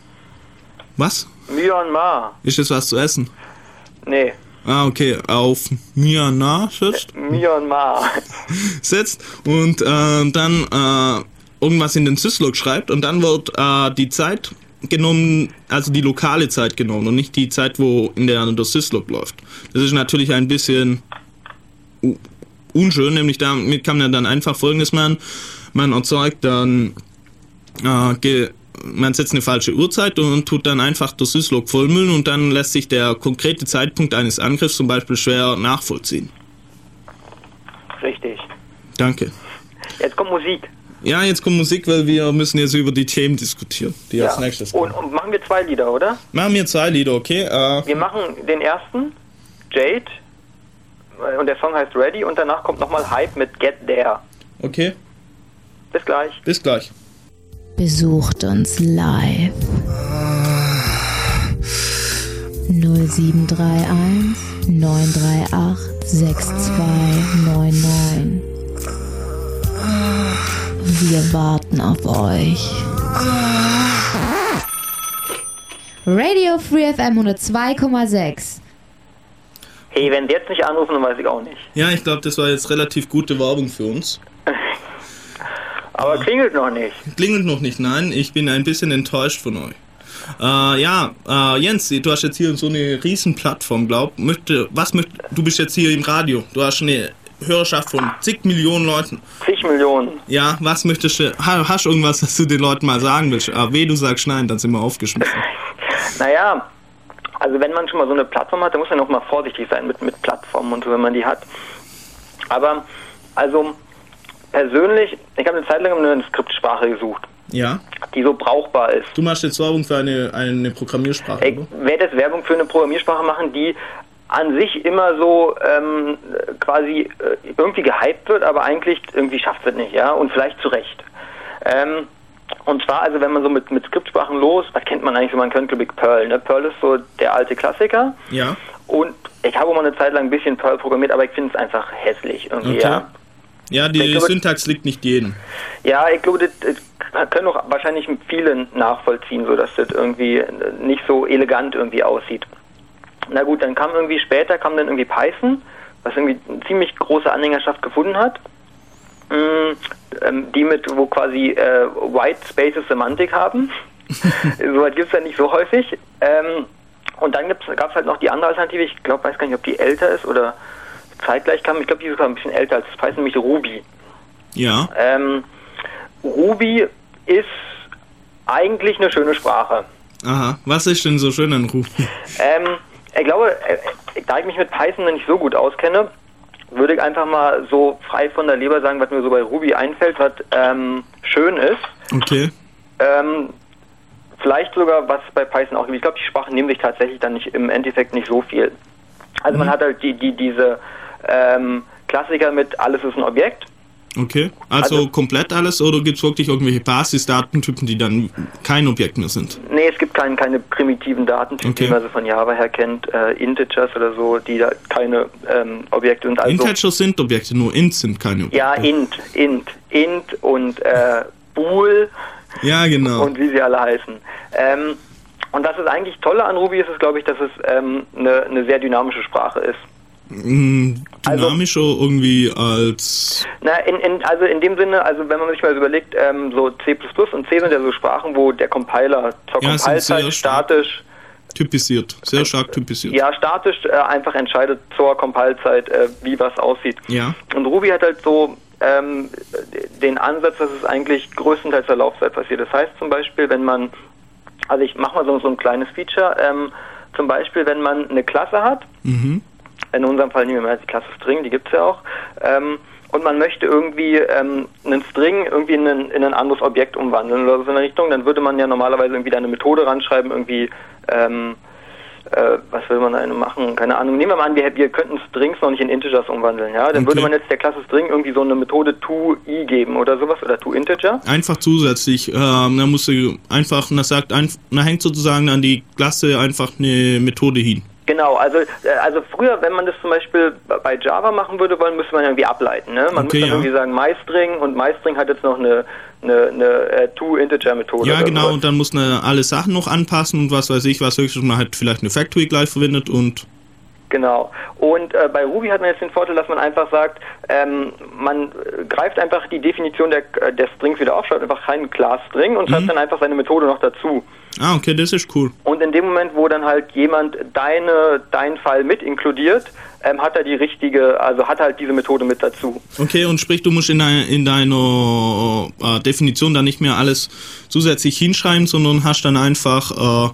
Was? Myanmar. Ist das was zu essen? Nee, Ah, okay, auf Myanmar sitzt. Myanmar. setzt und äh, dann äh, irgendwas in den Syslog schreibt und dann wird äh, die Zeit genommen, also die lokale Zeit genommen und nicht die Zeit, wo in der der Syslog läuft. Das ist natürlich ein bisschen unschön, nämlich damit kann man dann einfach folgendes machen. Man erzeugt dann äh, ge man setzt eine falsche Uhrzeit und tut dann einfach das Syslog vollmüllen und dann lässt sich der konkrete Zeitpunkt eines Angriffs zum Beispiel schwer nachvollziehen. Richtig. Danke. Jetzt kommt Musik. Ja, jetzt kommt Musik, weil wir müssen jetzt über die Themen diskutieren, die als nächstes Und, kommen. und machen wir zwei Lieder, oder? Machen wir zwei Lieder, okay? Äh, Wir machen den ersten, Jade, und der Song heißt Ready, und danach kommt nochmal Hype mit Get There. okay, Bis gleich. bis gleich. Besucht uns live. 0731 938 6299. Wir warten auf euch. Radio Free FM 102,6. Hey, wenn sie jetzt nicht anrufen, dann weiß ich auch nicht. Ja, ich glaube, das war jetzt relativ gute Werbung für uns. Aber klingelt noch nicht. Klingelt noch nicht, nein, ich bin ein bisschen enttäuscht von euch. Äh, ja, äh, Jens, du hast jetzt hier so eine riesen Plattform, glaub. Möchte, was möcht, du bist jetzt hier im Radio. Du hast eine Hörerschaft von zig Millionen Leuten. Zig Millionen. Ja, was möchtest du, ha- hast du irgendwas, was du den Leuten mal sagen willst? Aber weh, du sagst nein, dann sind wir aufgeschmissen. Naja, also wenn man schon mal so eine Plattform hat, dann muss man auch mal vorsichtig sein mit, mit Plattformen und so, wenn man die hat. Aber, also, persönlich, ich habe eine Zeit lang eine Skriptsprache gesucht, Ja? die so brauchbar ist. Du machst jetzt Werbung für eine, eine Programmiersprache, Ich werde jetzt Werbung für eine Programmiersprache machen, die an sich immer so ähm, quasi äh, irgendwie gehypt wird, aber eigentlich irgendwie schafft es nicht, ja, und vielleicht zu Recht. Ähm, und zwar, also wenn man so mit, mit Skriptsprachen los, was kennt man eigentlich so, man glaube ich Perl, ne? Perl ist so der alte Klassiker Ja. und ich habe mal eine Zeit lang ein bisschen Perl programmiert, aber ich finde es einfach hässlich irgendwie, Okay. ja. Ja, die Ich glaube- Syntax liegt nicht jedem. Ja, ich glaube, das, das können auch wahrscheinlich viele nachvollziehen, so dass das irgendwie äh, nicht so elegant irgendwie aussieht. Na gut, dann kam irgendwie später kam dann irgendwie Python, was irgendwie eine ziemlich große Anhängerschaft gefunden hat. Mm, ähm, die mit, wo quasi äh, White Spaces Semantik haben. Soweit gibt es ja nicht so häufig. Ähm, und dann gab es halt noch die andere Alternative, ich glaube, weiß gar nicht, ob die älter ist oder zeitgleich kam, ich glaube, die ist sogar ein bisschen älter als das Python, nämlich Ruby. Ja. Ähm, Ruby ist eigentlich eine schöne Sprache. Aha. Was ist denn so schön an Ruby? Ähm, ich glaube, äh, da ich mich mit Python nicht so gut auskenne, würde ich einfach mal so frei von der Leber sagen, was mir so bei Ruby einfällt, was ähm, schön ist. Okay. Ähm, vielleicht sogar was bei Python auch. Ich glaube, die Sprachen nehmen sich tatsächlich dann nicht im Endeffekt nicht so viel. Also man hat halt die, die diese ähm, Klassiker mit alles ist ein Objekt. Okay. Also, Also- komplett alles oder gibt es wirklich irgendwelche Basisdatentypen, die dann kein Objekt mehr sind? Nee, es gibt kein, keine primitiven Datentypen, Okay. die man so von Java her kennt, äh, Integers oder so, die da keine ähm, Objekte sind. Also, Integers sind Objekte, nur Int sind keine Objekte. ja, int, int, int und äh, bool Ja, genau. und wie sie alle heißen. Ähm, und was das eigentlich Tolle an Ruby ist, ist, glaube ich, dass es ähm, eine, eine sehr dynamische Sprache ist. Mm, also- Dynamischer irgendwie als. Na, in, in, also in dem Sinne, also wenn man sich mal überlegt, ähm, so C++ und C sind ja so Sprachen, wo der Compiler zur Ja, Compile-Zeit statisch Typisiert, sehr stark typisiert. Ja, statisch äh, einfach entscheidet zur Compile-Zeit, äh, wie was aussieht. Ja. Und Ruby hat halt so ähm, den Ansatz, dass es eigentlich größtenteils der Laufzeit passiert. Das heißt zum Beispiel, wenn man Also ich mache mal so, so ein kleines Feature. Ähm, zum Beispiel, wenn man eine Klasse hat, Mhm. In unserem Fall nehmen wir mal die Klasse String, die gibt's ja auch, ähm, und man möchte irgendwie ähm, einen String irgendwie in ein, in ein anderes Objekt umwandeln oder so in der Richtung, dann würde man ja normalerweise irgendwie da eine Methode ranschreiben, irgendwie, ähm, äh, was will man da machen? Keine Ahnung. Nehmen wir mal an, wir, wir könnten Strings noch nicht in Integers umwandeln, ja? Dann Okay. würde man jetzt der Klasse String irgendwie so eine Methode toI geben oder sowas oder toInteger. Einfach zusätzlich, ähm, da musst du einfach, das sagt, ein, da hängt sozusagen an die Klasse einfach eine Methode hin. Genau, also, äh, also früher, wenn man das zum Beispiel bei Java machen würde wollen, müsste man irgendwie ableiten. Ne? Man Okay, müsste dann ja. irgendwie sagen MyString und MyString hat jetzt noch eine, eine, eine äh, To-Integer-Methode. Ja, genau, sowas. und dann muss man alle Sachen noch anpassen und was weiß ich, was höchstens man halt vielleicht eine Factory gleich verwendet und Genau. Und äh, bei Ruby hat man jetzt den Vorteil, dass man einfach sagt, ähm, man äh, greift einfach die Definition der, äh, der Strings wieder auf, schreibt einfach keinen Class-String und Mhm. schreibt dann einfach seine Methode noch dazu. Ah, okay, das ist cool. Und in dem Moment, wo dann halt jemand deine, deinen Fall mit inkludiert, ähm, hat er die richtige, also hat halt diese Methode mit dazu. Okay, und sprich, du musst in, dein, in deiner äh, Definition dann nicht mehr alles zusätzlich hinschreiben, sondern hast dann einfach äh,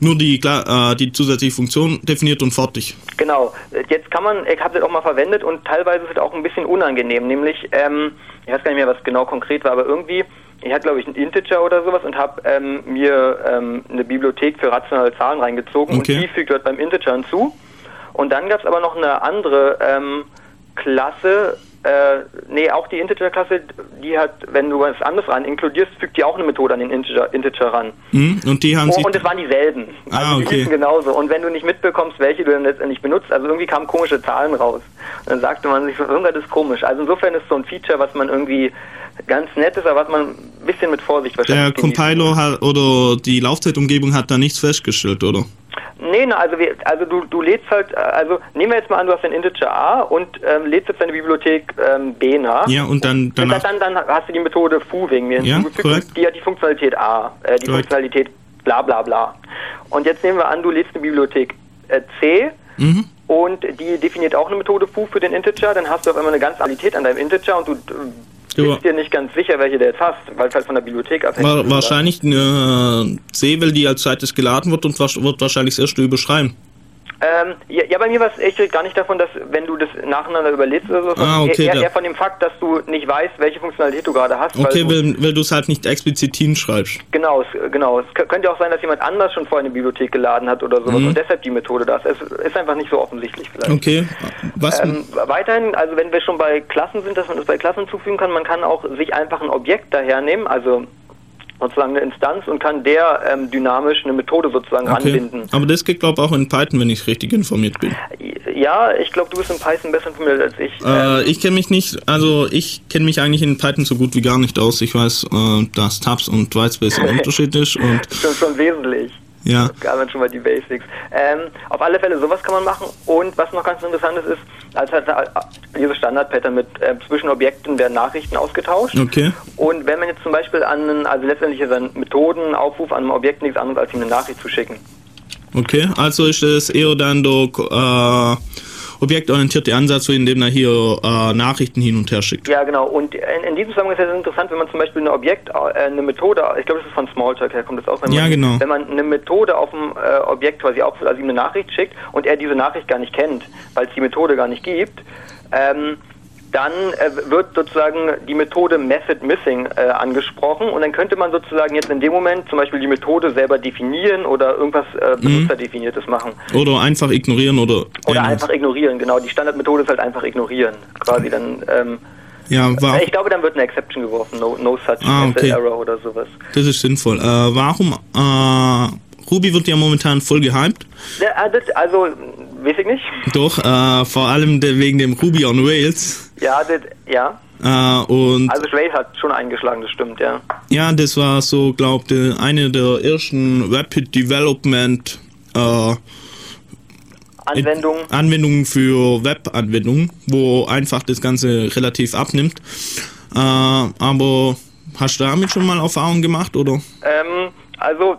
nur die, Kla- äh, die zusätzliche Funktion definiert und fertig. Genau. Jetzt kann man, ich habe das auch mal verwendet und teilweise ist es auch ein bisschen unangenehm. Nämlich, ähm, ich weiß gar nicht mehr, was genau konkret war, aber irgendwie, ich hatte glaube ich einen Integer oder sowas und habe ähm, mir ähm, eine Bibliothek für rationale Zahlen reingezogen Okay. und die fügt dort beim Integer hinzu. Und dann gab es aber noch eine andere ähm, Klasse, äh, nee, auch die Integer-Klasse, die hat, wenn du was anderes ran inkludierst, fügt die auch eine Methode an den Integer, Integer ran. Hm? Und die haben Oh, und es waren dieselben. Ah, Also die okay. genauso. Und wenn du nicht mitbekommst, welche du dann letztendlich benutzt, also irgendwie kamen komische Zahlen raus. Und dann sagte man sich so, irgendwas ist komisch. Also insofern ist so ein Feature, was man irgendwie ganz nett ist, aber was man ein bisschen mit Vorsicht der wahrscheinlich genießen Compiler hat, oder die Laufzeitumgebung hat da nichts festgestellt, oder? Nee, na, also, wir, also du, du lädst halt, äh, also nehmen wir jetzt mal an, du hast den Integer A und ähm, lädst jetzt deine Bibliothek ähm, B nach. Ja, und dann Und danach. dann, dann hast du die Methode foo wegen mir Ja, korrekt. die hat die Funktionalität A, äh, die Korrekt. Funktionalität bla bla bla. Und jetzt nehmen wir an, du lädst eine Bibliothek äh, C Mhm. und die definiert auch eine Methode foo für den Integer, dann hast du auf einmal eine ganze Qualität an deinem Integer und du äh. Bist dir nicht ganz sicher, welche du jetzt hast, weil es halt von der Bibliothek abhängt. War, wahrscheinlich äh, C, weil die als zweites geladen wird und wird wahrscheinlich das erste überschreiben. Ähm, ja, ja, bei mir war es echt gar nicht davon, dass wenn du das nacheinander überlädst oder so, Ah, okay, eher, eher von dem Fakt, dass du nicht weißt, welche Funktionalität du gerade hast. Okay, weil, du es halt nicht explizit hinschreibst. Genau, es, genau. Es könnte ja auch sein, dass jemand anders schon vorher eine Bibliothek geladen hat oder sowas Mhm. und deshalb die Methode da ist. Es ist einfach nicht so offensichtlich vielleicht. Okay, was? Ähm, weiterhin, also wenn wir schon bei Klassen sind, dass man das bei Klassen zufügen kann, man kann auch sich einfach ein Objekt dahernehmen, also sozusagen eine Instanz und kann der ähm, dynamisch eine Methode sozusagen okay. anbinden. Aber das geht, glaube ich, auch in Python, wenn ich richtig informiert bin. Ja, ich glaube, du bist in Python besser informiert als ich. Äh, ich kenne mich nicht, also ich kenne mich eigentlich in Python so gut wie gar nicht aus. Ich weiß, äh, dass Tabs und Whitespace ein Unterschied ist und schon, schon wesentlich. Ja. Gar nicht schon mal die Basics. Ähm, auf alle Fälle, sowas kann man machen. Und was noch ganz interessant ist, ist, als äh, dieses Standard-Pattern mit äh, zwischen Objekten werden Nachrichten ausgetauscht. Okay. Und wenn man jetzt zum Beispiel an, einen- also letztendlich ist ein Methodenaufruf an einem Objekt nichts anderes, als ihm eine Nachricht zu schicken. Okay, also ist es eher dann äh, objektorientierte Ansatz, so in dem er hier äh, Nachrichten hin und her schickt. Ja, genau. Und in, in diesem Zusammenhang ist es interessant, wenn man zum Beispiel ein Objekt, äh, eine Methode, ich glaube, das ist von Smalltalk her, kommt das auch, wenn man, Ja, genau. wenn man eine Methode auf dem äh, Objekt quasi aufruft, also ihm eine Nachricht schickt und er diese Nachricht gar nicht kennt, weil es die Methode gar nicht gibt, ähm, dann äh, wird sozusagen die Methode Method Missing äh, angesprochen und dann könnte man sozusagen jetzt in dem Moment zum Beispiel die Methode selber definieren oder irgendwas äh, Benutzerdefiniertes machen. Oder einfach ignorieren oder. Oder einfach ignorieren, genau. Die Standardmethode ist halt einfach ignorieren. Quasi dann, ähm, Ja, war, ich glaube, dann wird eine Exception geworfen, no, no such Ah, okay. error oder sowas. das ist sinnvoll. Äh, warum? Äh, Ruby wird ja momentan voll gehypt. Ja, das, also, weiß ich nicht. Doch, äh, vor allem wegen dem Ruby on Rails. Ja, das, ja. Äh, und Also Schweiz hat schon eingeschlagen, das stimmt, ja. ja, das war so, glaube eine der ersten Rapid Development äh, Anwendung. Anwendungen für Web-Anwendungen, wo einfach das Ganze relativ abnimmt. Äh, aber hast du damit schon mal Erfahrung gemacht oder? Ähm, also,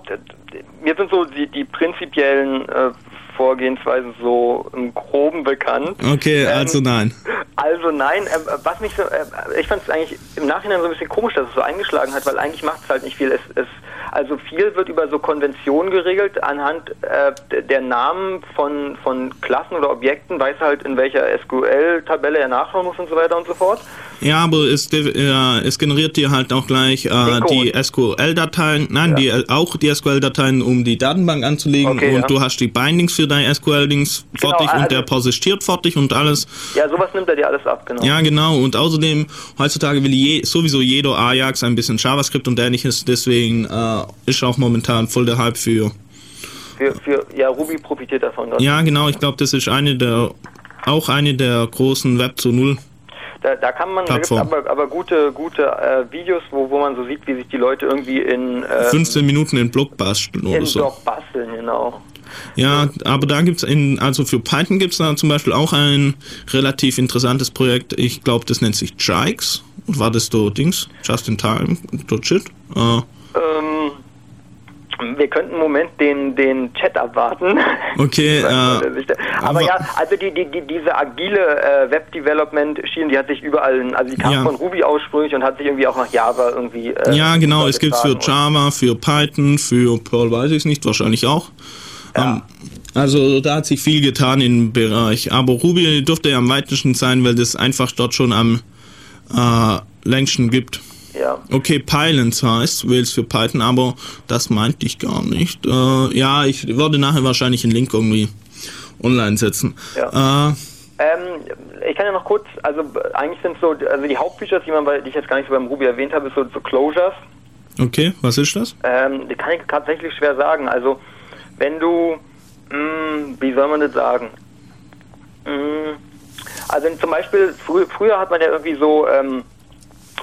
mir sind so die, die prinzipiellen äh, Vorgehensweise so im Groben bekannt. Okay, ähm, also nein. Also nein, äh, was mich so, äh, ich fand es eigentlich im Nachhinein so ein bisschen komisch, dass es so eingeschlagen hat, weil eigentlich macht es halt nicht viel. Es, es, also viel wird über so Konventionen geregelt, anhand äh, der Namen von, von Klassen oder Objekten, weiß halt in welcher SQL-Tabelle er nachschauen muss und so weiter und so fort. Ja, aber es, äh, es generiert dir halt auch gleich äh, die SQL-Dateien, nein, ja. die, auch die SQL-Dateien, um die Datenbank anzulegen okay, und ja. du hast die Bindings für deine SQL-Dings genau, fertig also, und der persistiert fertig und alles. Ja, sowas nimmt er dir alles ab, genau. Ja, genau und außerdem, heutzutage will je, sowieso jeder Ajax ein bisschen JavaScript und ähnliches, deswegen äh, ist auch momentan voll der Hype für für, für, ja, Ruby profitiert davon. Ja, genau, ich glaube, das ist eine der, auch eine der großen Web zu Null da, da kann man, da gibt aber, aber gute, gute äh, Videos, wo, wo man so sieht, wie sich die Leute irgendwie in ähm, 15 Minuten in Block basteln oder in so. Block basteln, genau. Ja, aber da gibt es in, also für Python gibt es da zum Beispiel auch ein relativ interessantes Projekt. Ich glaube, das nennt sich Jikes. War das so Dings? Just in time, shit? Äh, ähm, wir könnten einen Moment den, den Chat abwarten. Okay. äh, aber, ja, also die, die, die, diese agile äh, Web-Development-Schiene, die hat sich überall, also die kam ja. von Ruby ursprünglich und hat sich irgendwie auch nach Java irgendwie. Äh, ja, genau, es gibt es für Java, für Python, für Perl weiß ich es nicht, wahrscheinlich auch. Ja. Ähm, also da hat sich viel getan im Bereich. Aber Ruby dürfte ja am weitesten sein, weil das einfach dort schon am äh, längsten gibt. Ja. Okay, Pylons heißt, Wales für Python, aber das meinte ich gar nicht. Äh, ja, ich würde nachher wahrscheinlich einen Link irgendwie online setzen. Ja. Äh, ähm, ich kann ja noch kurz, also eigentlich sind so, also die Hauptfeatures, die, man bei, die ich jetzt gar nicht so beim Ruby erwähnt habe, ist so, so Closures. Okay, was ist das? Ähm, die kann ich tatsächlich schwer sagen. Also, wenn du, mh, hm, wie soll man das sagen? Mh, hm, also zum Beispiel, frü früher hat man ja irgendwie so, ähm,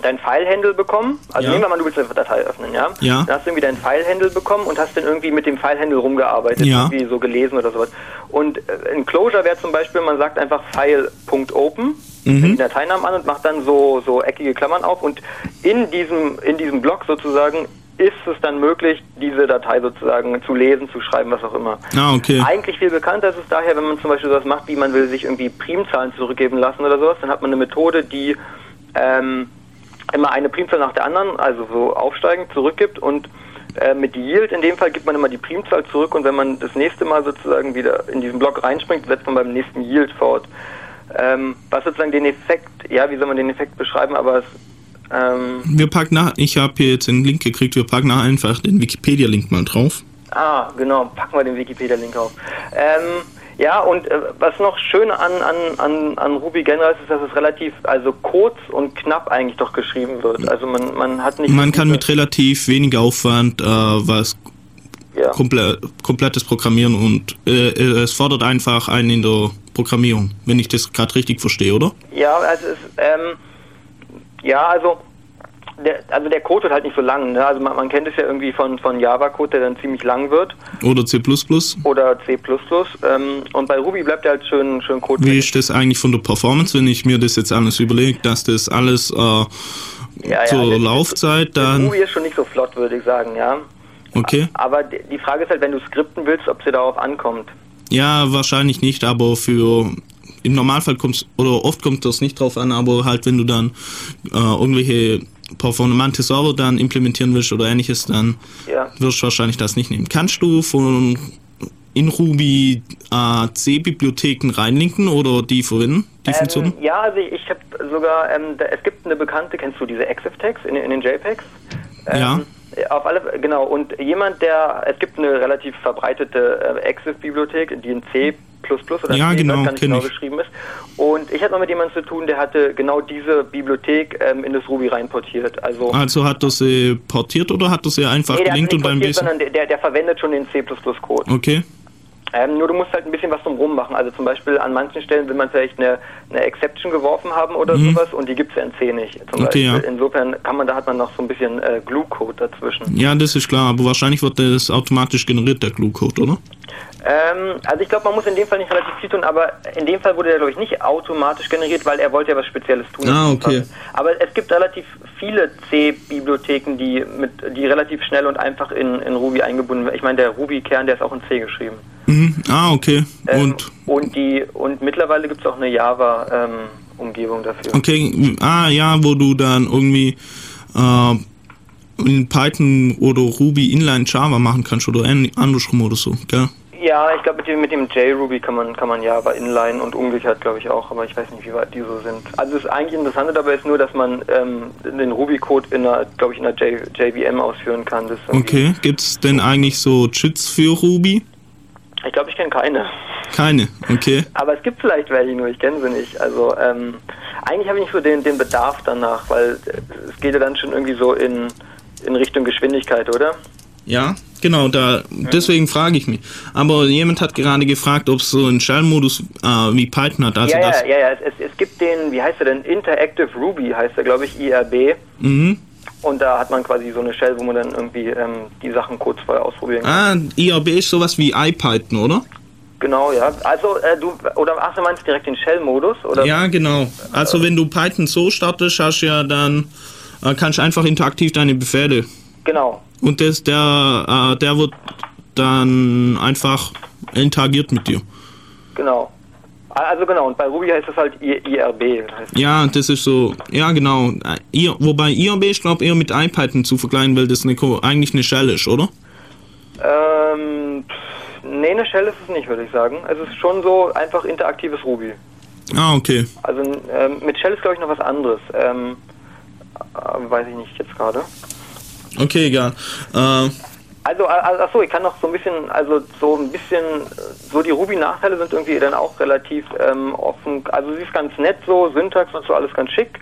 dein File-Handle bekommen. Also ja. nehmen wir mal, du willst eine Datei öffnen, ja? Ja. Dann hast du irgendwie dein File-Handle bekommen und hast dann irgendwie mit dem File-Handle rumgearbeitet, ja. irgendwie so gelesen oder sowas. Und äh, ein Closure wäre zum Beispiel, man sagt einfach File.open, mhm. den Dateinamen an und macht dann so, so eckige Klammern auf und in diesem, in diesem Block sozusagen ist es dann möglich, diese Datei sozusagen zu lesen, zu schreiben, was auch immer. Ah, okay. Eigentlich viel bekannter ist es daher, wenn man zum Beispiel sowas macht, wie man will sich irgendwie Primzahlen zurückgeben lassen oder sowas, dann hat man eine Methode, die ähm, immer eine Primzahl nach der anderen, also so aufsteigend zurückgibt und äh, mit Yield in dem Fall gibt man immer die Primzahl zurück und wenn man das nächste Mal sozusagen wieder in diesen Block reinspringt, setzt man beim nächsten Yield fort. Ähm, was sozusagen den Effekt, ja, wie soll man den Effekt beschreiben, aber es ähm wir packen nach, ich habe hier jetzt einen Link gekriegt, wir packen nach einfach den Wikipedia-Link mal drauf. Ah, genau, packen wir den Wikipedia-Link auf. Ähm, ja, und äh, was noch schön an, an, an, an Ruby generell ist, ist, dass es relativ, also kurz und knapp eigentlich doch geschrieben wird. Also man, man hat nicht... Man kann mit relativ wenig Aufwand äh, was ja. komple komplettes Programmieren und äh, es fordert einfach einen in der Programmierung, wenn ich das gerade richtig verstehe, oder? Ja, also es, ähm, ja, also der, also der Code wird halt nicht so lang. Ne? Also man, man, kennt es ja irgendwie von, von Java-Code, der dann ziemlich lang wird. Oder C++. Oder C++. Ähm, und bei Ruby bleibt er halt schön, schön Code. Wie ist das eigentlich von der Performance, wenn ich mir das jetzt alles überlege, dass das alles äh, ja, zur ja, Laufzeit dann... Ruby ist schon nicht so flott, würde ich sagen, ja. Okay. Aber die Frage ist halt, wenn du skripten willst, ob sie darauf ankommt. Ja, wahrscheinlich nicht, aber für im Normalfall kommt oder oft kommt das nicht drauf an, aber halt wenn du dann äh, irgendwelche performante Server dann implementieren willst oder ähnliches, dann ja. wirst du wahrscheinlich das nicht nehmen. Kannst du von in Ruby äh, C-Bibliotheken reinlinken oder die verwenden, die ähm, Funktion? Ja, also ich habe sogar, ähm, da, es gibt eine bekannte, kennst du diese EXIF-Tags in, in, den JPEGs? Ähm, ja. Auf alle, genau, und jemand, der, es gibt eine relativ verbreitete äh, EXIF-Bibliothek, die in C oder ja, C, genau, nicht genau ich. geschrieben ist. Und ich hatte mal mit jemandem zu tun, der hatte genau diese Bibliothek ähm, in das Ruby reinportiert. Also, also hat er sie portiert oder hat er sie einfach nee, gelinkt und ein bisschen... Sondern der, der verwendet schon den C++-Code. Okay. Ähm, nur du musst halt ein bisschen was drumherum machen. Also zum Beispiel an manchen Stellen will man vielleicht eine, eine Exception geworfen haben oder mhm. sowas und die gibt es ja in C nicht. Okay, Ja. Insofern kann man, da hat man noch so ein bisschen äh, Glue-Code dazwischen. Ja, das ist klar, aber wahrscheinlich wird das automatisch generiert, der Glue-Code, oder? Ähm, also ich glaube, man muss in dem Fall nicht relativ viel tun, aber in dem Fall wurde der, glaube ich, nicht automatisch generiert, weil er wollte ja was Spezielles tun. Ah, okay. Aber es gibt relativ viele C-Bibliotheken, die mit, die relativ schnell und einfach in, in Ruby eingebunden werden. Ich meine, der Ruby-Kern, der ist auch in C geschrieben. Mhm. Ah, okay. Ähm, Und und die und mittlerweile gibt es auch eine Java-Umgebung dafür. okay, ah ja, wo du dann irgendwie äh, in Python oder Ruby Inline Java machen kannst oder andersrum oder so, gell? Ja, ich glaube mit dem, mit dem JRuby kann man kann man Java inline und umgekehrt glaube ich auch, aber ich weiß nicht, wie weit die so sind. Also das eigentlich Interessante dabei ist nur, dass man ähm, den Ruby-Code in einer, glaube ich, in einer J, JVM ausführen kann. Okay, gibt's denn eigentlich so Cheats für Ruby? Ich glaube, ich kenne keine. Keine, okay. Aber es gibt vielleicht welche, nur ich kenne sie nicht. Also ähm, eigentlich habe ich nicht so den, den Bedarf danach, weil äh, es geht ja dann schon irgendwie so in, in Richtung Geschwindigkeit, oder? Ja, genau, da deswegen frage ich mich. Aber jemand hat gerade gefragt, ob es so einen Shell-Modus äh, wie Python hat. Also ja, das, ja, ja, ja. Es, es, gibt den, wie heißt er denn? Interactive Ruby heißt er, glaube ich, IRB. Mhm. Und da hat man quasi so eine Shell, wo man dann irgendwie ähm, die Sachen kurz vorher ausprobieren kann. Ah, IRB ist sowas wie IPython, oder? Genau, ja. Also äh, du, oder ach, du meinst direkt den Shell-Modus? oder? Ja, genau. Also wenn du Python so startest, hast du ja dann äh, kannst du einfach interaktiv deine Befehle Genau. und das der äh, der wird dann einfach interagiert mit dir. Genau. Also genau, und bei Ruby heißt das halt I IRB. Heißt Ja, das ist so, ja genau. Äh, ihr, wobei IRB ich glaube eher mit IPython zu vergleichen, weil das eine, eigentlich eine Shell ist, oder? Ähm, nee, eine Shell ist es nicht, würde ich sagen. Es ist schon so einfach interaktives Ruby. Ah, okay. Also ähm, mit Shell ist, glaube ich, noch was anderes. Ähm, äh, weiß ich nicht jetzt gerade. Okay, egal. Äh, Also, achso, ich kann noch so ein bisschen, also so ein bisschen, so die Ruby-Nachteile sind irgendwie dann auch relativ ähm, offen. Also sie ist ganz nett so, Syntax und so alles ganz schick.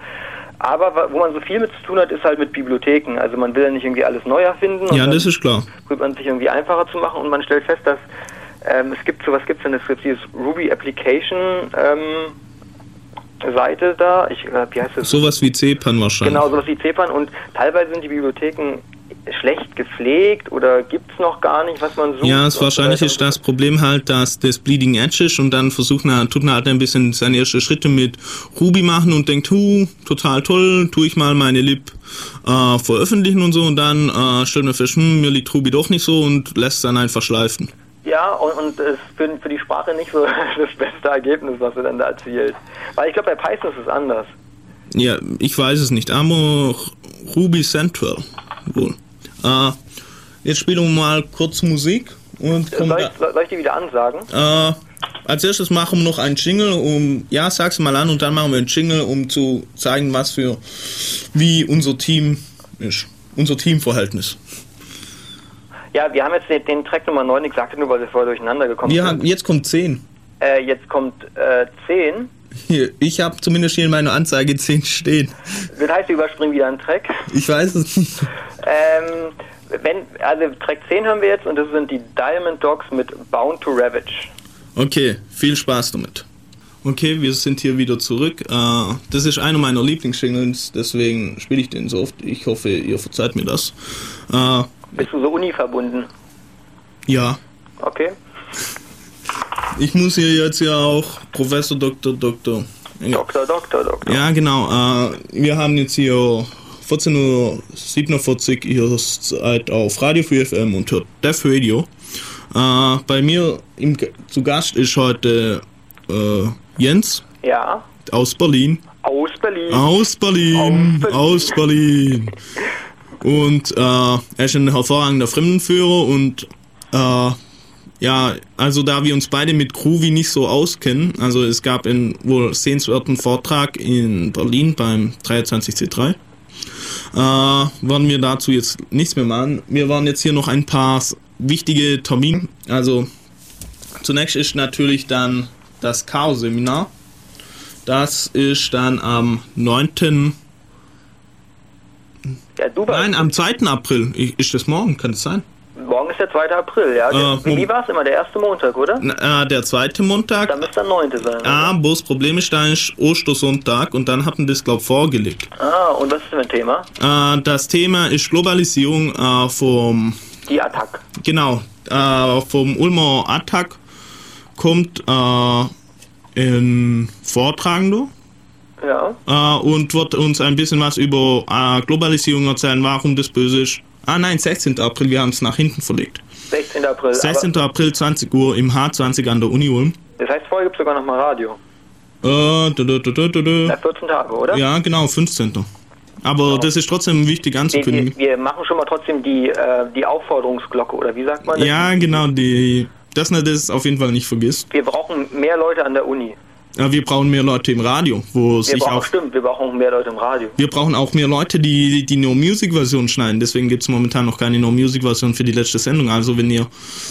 Aber wo man so viel mit zu tun hat, ist halt mit Bibliotheken. Also man will ja nicht irgendwie alles neu erfinden. ja, das ist klar. probiert man sich irgendwie einfacher zu machen und man stellt fest, dass ähm, es gibt so, was gibt's denn? Es gibt dieses Ruby Application ähm, Seite da. Ich, äh, wie heißt das? Sowas wie CPAN wahrscheinlich. Genau, sowas wie CPAN und teilweise sind die Bibliotheken schlecht gepflegt oder gibt's noch gar nicht, was man sucht. Ja, es so wahrscheinlich ist das Problem halt, dass das Bleeding Edge ist und dann versucht man, tut man halt ein bisschen seine ersten Schritte mit Ruby machen und denkt, hu, total toll, tue ich mal meine Lib äh, veröffentlichen und so und dann äh, stellt man fest, hm, mir liegt Ruby doch nicht so und lässt dann einfach schleifen. Ja, und, und es ist für, für die Sprache nicht so das beste Ergebnis, was du dann da erzielt. Weil ich glaube, bei Python ist es anders. Ja, ich weiß es nicht, aber Ruby Central wohl. Äh, jetzt spielen wir mal kurz Musik und kommen Soll ich, soll ich die wieder ansagen? Äh, als erstes machen wir noch einen Jingle, um, ja, sag's mal an und dann machen wir einen Jingle, um zu zeigen, was für, wie unser Team ist. Unser Teamverhältnis. Ja, wir haben jetzt den, den Track Nummer 9, ich sagte nur, weil wir vorher durcheinander gekommen Wir sind. haben, jetzt kommt 10. Äh, jetzt kommt äh, 10. Hier, ich habe zumindest hier in meiner Anzeige 10 stehen. Das heißt, wir überspringen wieder einen Track. Ich weiß es nicht. Ähm, wenn, also Track 10 haben wir jetzt und das sind die Diamond Dogs mit Bound to Ravage. Okay, viel Spaß damit. Okay, wir sind hier wieder zurück. Äh, das ist einer meiner Lieblingsjingles, deswegen spiele ich den so oft. Ich hoffe, ihr verzeiht mir das. Bist du so Uni verbunden? ja, Okay. ich muss hier jetzt ja auch Professor Dr. Dr. Ja, Doktor, Doktor, Doktor. ja genau. Äh, wir haben jetzt hier 14.47 Uhr ihr seid auf Radio 4 FM und hört Def Radio. Äh, bei mir im, zu Gast ist heute äh, Jens Ja. aus Berlin. Aus Berlin. Aus Berlin, Aus aus Berlin. Und äh, er ist ein hervorragender Fremdenführer und äh, ja, also da wir uns beide mit Groovy nicht so auskennen, also es gab einen wohl sehenswerten Vortrag in Berlin beim 23C3, äh, werden wir dazu jetzt nichts mehr machen. Wir waren jetzt hier noch ein paar wichtige Termine. Also zunächst ist natürlich dann das Chaos-Seminar. Das ist dann am 9. Ja, du warst. Nein, am 2. April. Ist das morgen? Kann es sein? Morgen ist der 2. April, ja. Der, Äh, wie war es immer? Der erste Montag, oder? Na, Äh, der zweite Montag. Dann müsste der 9. sein. Ah, bloß das Problem ist, da ist Ostersonntag und dann hatten das, glaube ich, vorgelegt. Ah, und was ist denn ein Thema? Äh, das Thema ist Globalisierung äh, vom, Die Attack. genau, äh, vom Ulmer Attack kommt äh, ein Vortragender Ja. äh, und wird uns ein bisschen was über äh, Globalisierung erzählen, warum das böse ist Ah nein, 16. April, wir haben es nach hinten verlegt. 16. April. 16. April, 20 Uhr im H20 an der Uni Ulm. Das heißt, vorher gibt es sogar nochmal Radio. Äh, du, du, du, du, du. Ja, 14 Tage, oder? Ja, genau, 15. Aber genau. das ist trotzdem wichtig anzukündigen. Wir, wir, machen schon mal trotzdem die, äh, die Aufforderungsglocke, oder wie sagt man das? Ja, genau, die, dass man das auf jeden Fall nicht vergisst. Wir brauchen mehr Leute an der Uni. Wir brauchen mehr Leute im Radio, wo wir sich brauchen, auch. Stimmt, wir brauchen mehr Leute im Radio. Wir brauchen auch mehr Leute, die die No Music Version schneiden. Deswegen gibt es momentan noch keine No Music Version für die letzte Sendung. Also wenn ihr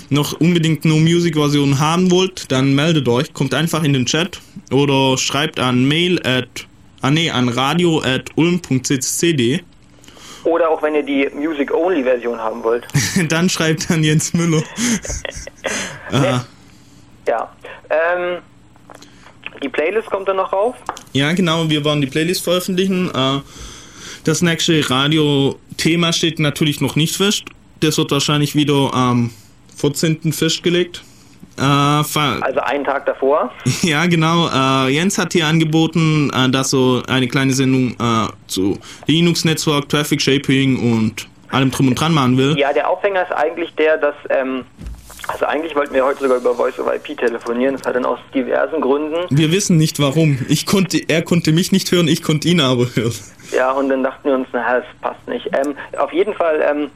noch unbedingt No Music Version haben wollt, dann meldet euch, kommt einfach in den Chat oder schreibt an mail at ah nee, an radio at ulm.ccd. Oder auch wenn ihr die Music Only Version haben wollt. dann schreibt an Jens Müller. ja. Ähm, die Playlist kommt dann noch rauf? Ja, genau, wir wollen die Playlist veröffentlichen. Äh, das nächste Radio-Thema steht natürlich noch nicht fest. Das wird wahrscheinlich wieder am 14. festgelegt. Äh, also einen Tag davor? Ja, genau. Äh, Jens hat hier angeboten, dass so eine kleine Sendung zu Linux-Netzwerk, Traffic Shaping und allem drum und dran machen will. Ja, der Aufhänger ist eigentlich der, dass ähm, also eigentlich wollten wir heute sogar über Voice over IP telefonieren. Das hat dann aus diversen Gründen. Wir wissen nicht warum. Ich konnte, er konnte mich nicht hören, ich konnte ihn aber hören. Ja, und dann dachten wir uns, naja, das passt nicht. Ähm, auf jeden Fall ähm,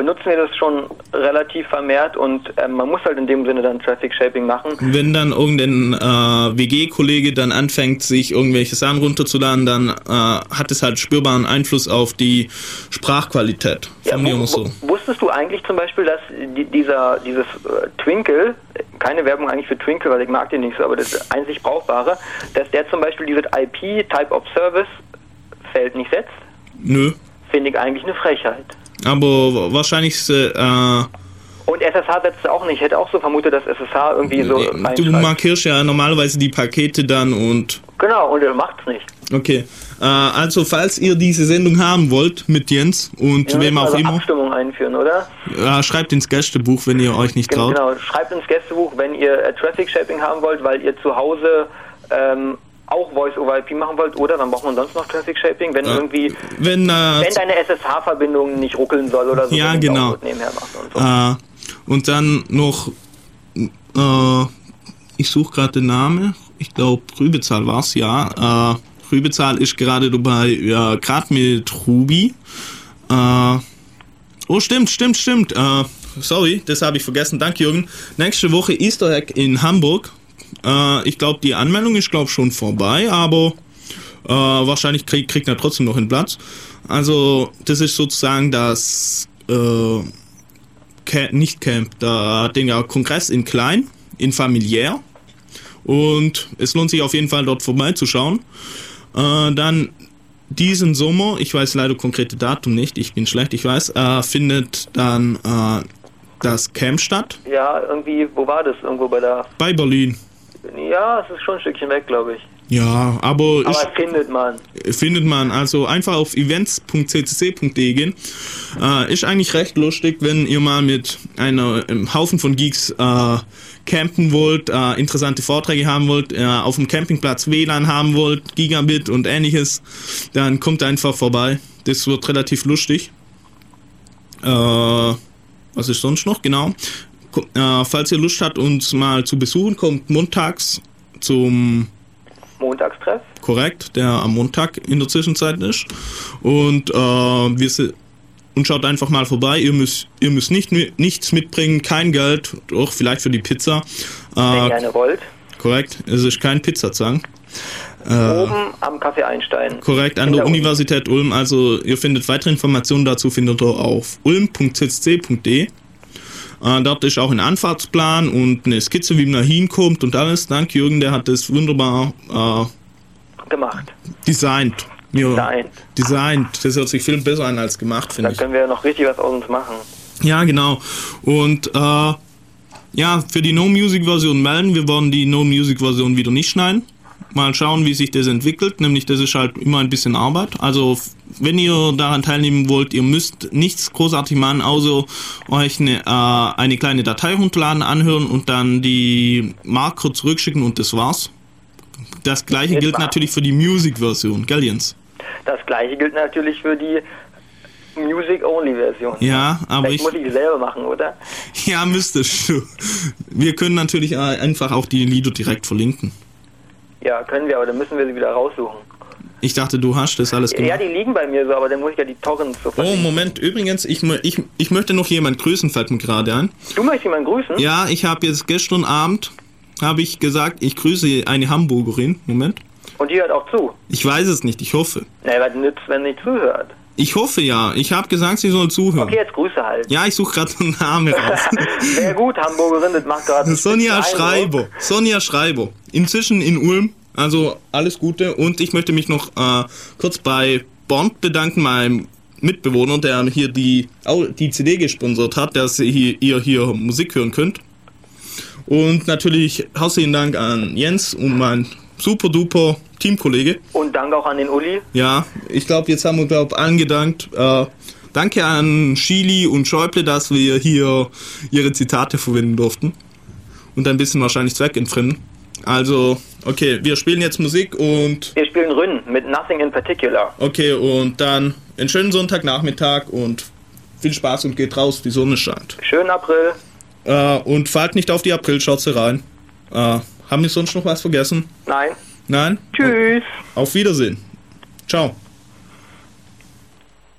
benutzen wir das schon relativ vermehrt und ähm, man muss halt in dem Sinne dann Traffic Shaping machen. Wenn dann irgendein äh, WG-Kollege dann anfängt, sich irgendwelche Sachen runterzuladen, dann äh, hat es halt spürbaren Einfluss auf die Sprachqualität. Ja, wo, so. Wusstest du eigentlich zum Beispiel, dass die, dieser, dieses äh, Twinkle, keine Werbung eigentlich für Twinkle, weil ich mag den nicht so, aber das einzig Brauchbare, dass der zum Beispiel dieses IP, Type of Service, Feld nicht setzt? Nö. Finde ich eigentlich eine Frechheit. Aber wahrscheinlich. Äh, und SSH setzt auch nicht. Ich hätte auch so vermutet, dass SSH irgendwie so. Du markierst ja normalerweise die Pakete dann und. Genau, und er macht's nicht. Okay. Äh, also, falls ihr diese Sendung haben wollt mit Jens und ja, wem auch also immer. Abstimmung einführen, oder? Ja, schreibt ins Gästebuch, wenn ihr euch nicht traut. Genau, schreibt ins Gästebuch, wenn ihr äh, Traffic Shaping haben wollt, weil ihr zu Hause ähm, auch Voice-over-IP machen wollt, oder dann braucht man sonst noch Traffic Shaping, wenn ja. irgendwie, wenn, äh, wenn deine SSH-Verbindung nicht ruckeln soll oder so. Ja, genau. Und, so. äh, und, dann noch, äh, ich suche gerade den Namen, ich glaube Rübezahl war es, ja. Äh, Rübezahl ist gerade dabei, ja, gerade mit Ruby. Äh, oh, stimmt, stimmt, stimmt. Äh, sorry, das habe ich vergessen. Danke, Jürgen. Nächste Woche Easter Egg in Hamburg. Äh, ich glaube, die Anmeldung ist, glaube schon vorbei, aber äh, wahrscheinlich krieg, kriegt er trotzdem noch einen Platz. Also, das ist sozusagen das äh, Camp, nicht Camp, da den ja Kongress in klein, in familiär. Und es lohnt sich auf jeden Fall dort vorbeizuschauen. Äh, dann diesen Sommer, ich weiß leider konkrete Datum nicht, ich bin schlecht, ich weiß, äh, findet dann äh, das Camp statt. Ja, irgendwie, wo war das? Irgendwo bei der. Bei Berlin. Ja, es ist schon ein Stückchen weg, glaube ich. Ja, aber. Aber ich, findet man. Findet man. Also einfach auf events.ccc.de gehen. Äh, ist eigentlich recht lustig, wenn ihr mal mit einer, einem Haufen von Geeks äh, campen wollt, äh, interessante Vorträge haben wollt, äh, auf dem Campingplatz WLAN haben wollt, Gigabit und ähnliches, dann kommt einfach vorbei. Das wird relativ lustig. Äh, was ist sonst noch? Genau. Äh, falls ihr Lust habt, uns mal zu besuchen, kommt montags zum Montagstreff. Korrekt, der am Montag in der Zwischenzeit ist. Und äh, wir und schaut einfach mal vorbei. Ihr müsst, ihr müsst nicht, nichts mitbringen, kein Geld, doch vielleicht für die Pizza. Wenn äh, ihr gerne wollt. Korrekt, es ist kein Pizzazwang. Äh, Oben am Café Einstein. Korrekt, an der, der Universität Ulm. Also ihr findet weitere Informationen dazu findet ihr auf ulm.zc.de. Äh, dort ist auch ein Anfahrtsplan und eine Skizze, wie man da hinkommt und alles. Dank Jürgen, der hat das wunderbar äh, gemacht. Designt. Ja, designt. Designt. Das hört sich viel besser an als gemacht, finde ich. Da können wir ja noch richtig was aus uns machen. Ja, genau. Und äh, ja, für die No-Music-Version melden. Wir wollen die No-Music-Version wieder nicht schneiden mal schauen, wie sich das entwickelt. Nämlich, das ist halt immer ein bisschen Arbeit. Also, wenn ihr daran teilnehmen wollt, ihr müsst nichts großartig machen, außer euch eine, äh, eine kleine Datei runterladen, anhören und dann die Marker zurückschicken und das war's. Das gleiche gilt natürlich für die Music-Version, gell Jens? Das gleiche gilt natürlich für die Music-Only-Version. Ja, aber Vielleicht ich. muss ich die selber machen, oder? Ja, müsstest du. Wir können natürlich äh, einfach auch die Lieder direkt verlinken. Ja, können wir, aber dann müssen wir sie wieder raussuchen. Ich dachte, du hast das alles Ja, gemacht. die liegen bei mir so, aber dann muss ich ja die Torrents so Oh. Moment, übrigens, ich, ich, ich möchte noch jemand grüßen, fällt mir gerade ein. Du möchtest jemanden grüßen? Ja, ich habe jetzt gestern Abend, habe ich gesagt, ich grüße eine Hamburgerin. Moment. Und die hört auch zu. Ich weiß es nicht, ich hoffe. Naja, was nützt, wenn nicht zuhört? Ich hoffe ja. Ich habe gesagt, sie soll zuhören. Okay, jetzt Grüße halt. Ja, ich suche gerade einen Namen raus. Sehr gut, Hamburgerin, das macht gerade. Sonja. Schreiber. Sonja Schreiber. Inzwischen in Ulm. Also alles Gute. Und ich möchte mich noch äh, kurz bei Bond bedanken, meinem Mitbewohner, der hier die, die CD gesponsert hat, dass ihr hier, ihr hier Musik hören könnt. Und natürlich herzlichen Dank an Jens und mein super duper Teamkollege. Und Dank auch an den Uli. Ja, ich glaube, jetzt haben wir, glaube allen gedankt. Äh, danke an Schili und Schäuble, dass wir hier ihre Zitate verwenden durften. Und ein bisschen wahrscheinlich zweckentfremden. Also, okay, wir spielen jetzt Musik und Wir spielen Rünn mit Nothing in Particular. okay, und dann einen schönen Sonntagnachmittag und viel Spaß und geht raus, die Sonne scheint. Schönen April. Äh, und fallt nicht auf die Aprilschürze rein. Äh, haben wir sonst noch was vergessen? Nein. Nein? Tschüss. Auf Wiedersehen. Ciao.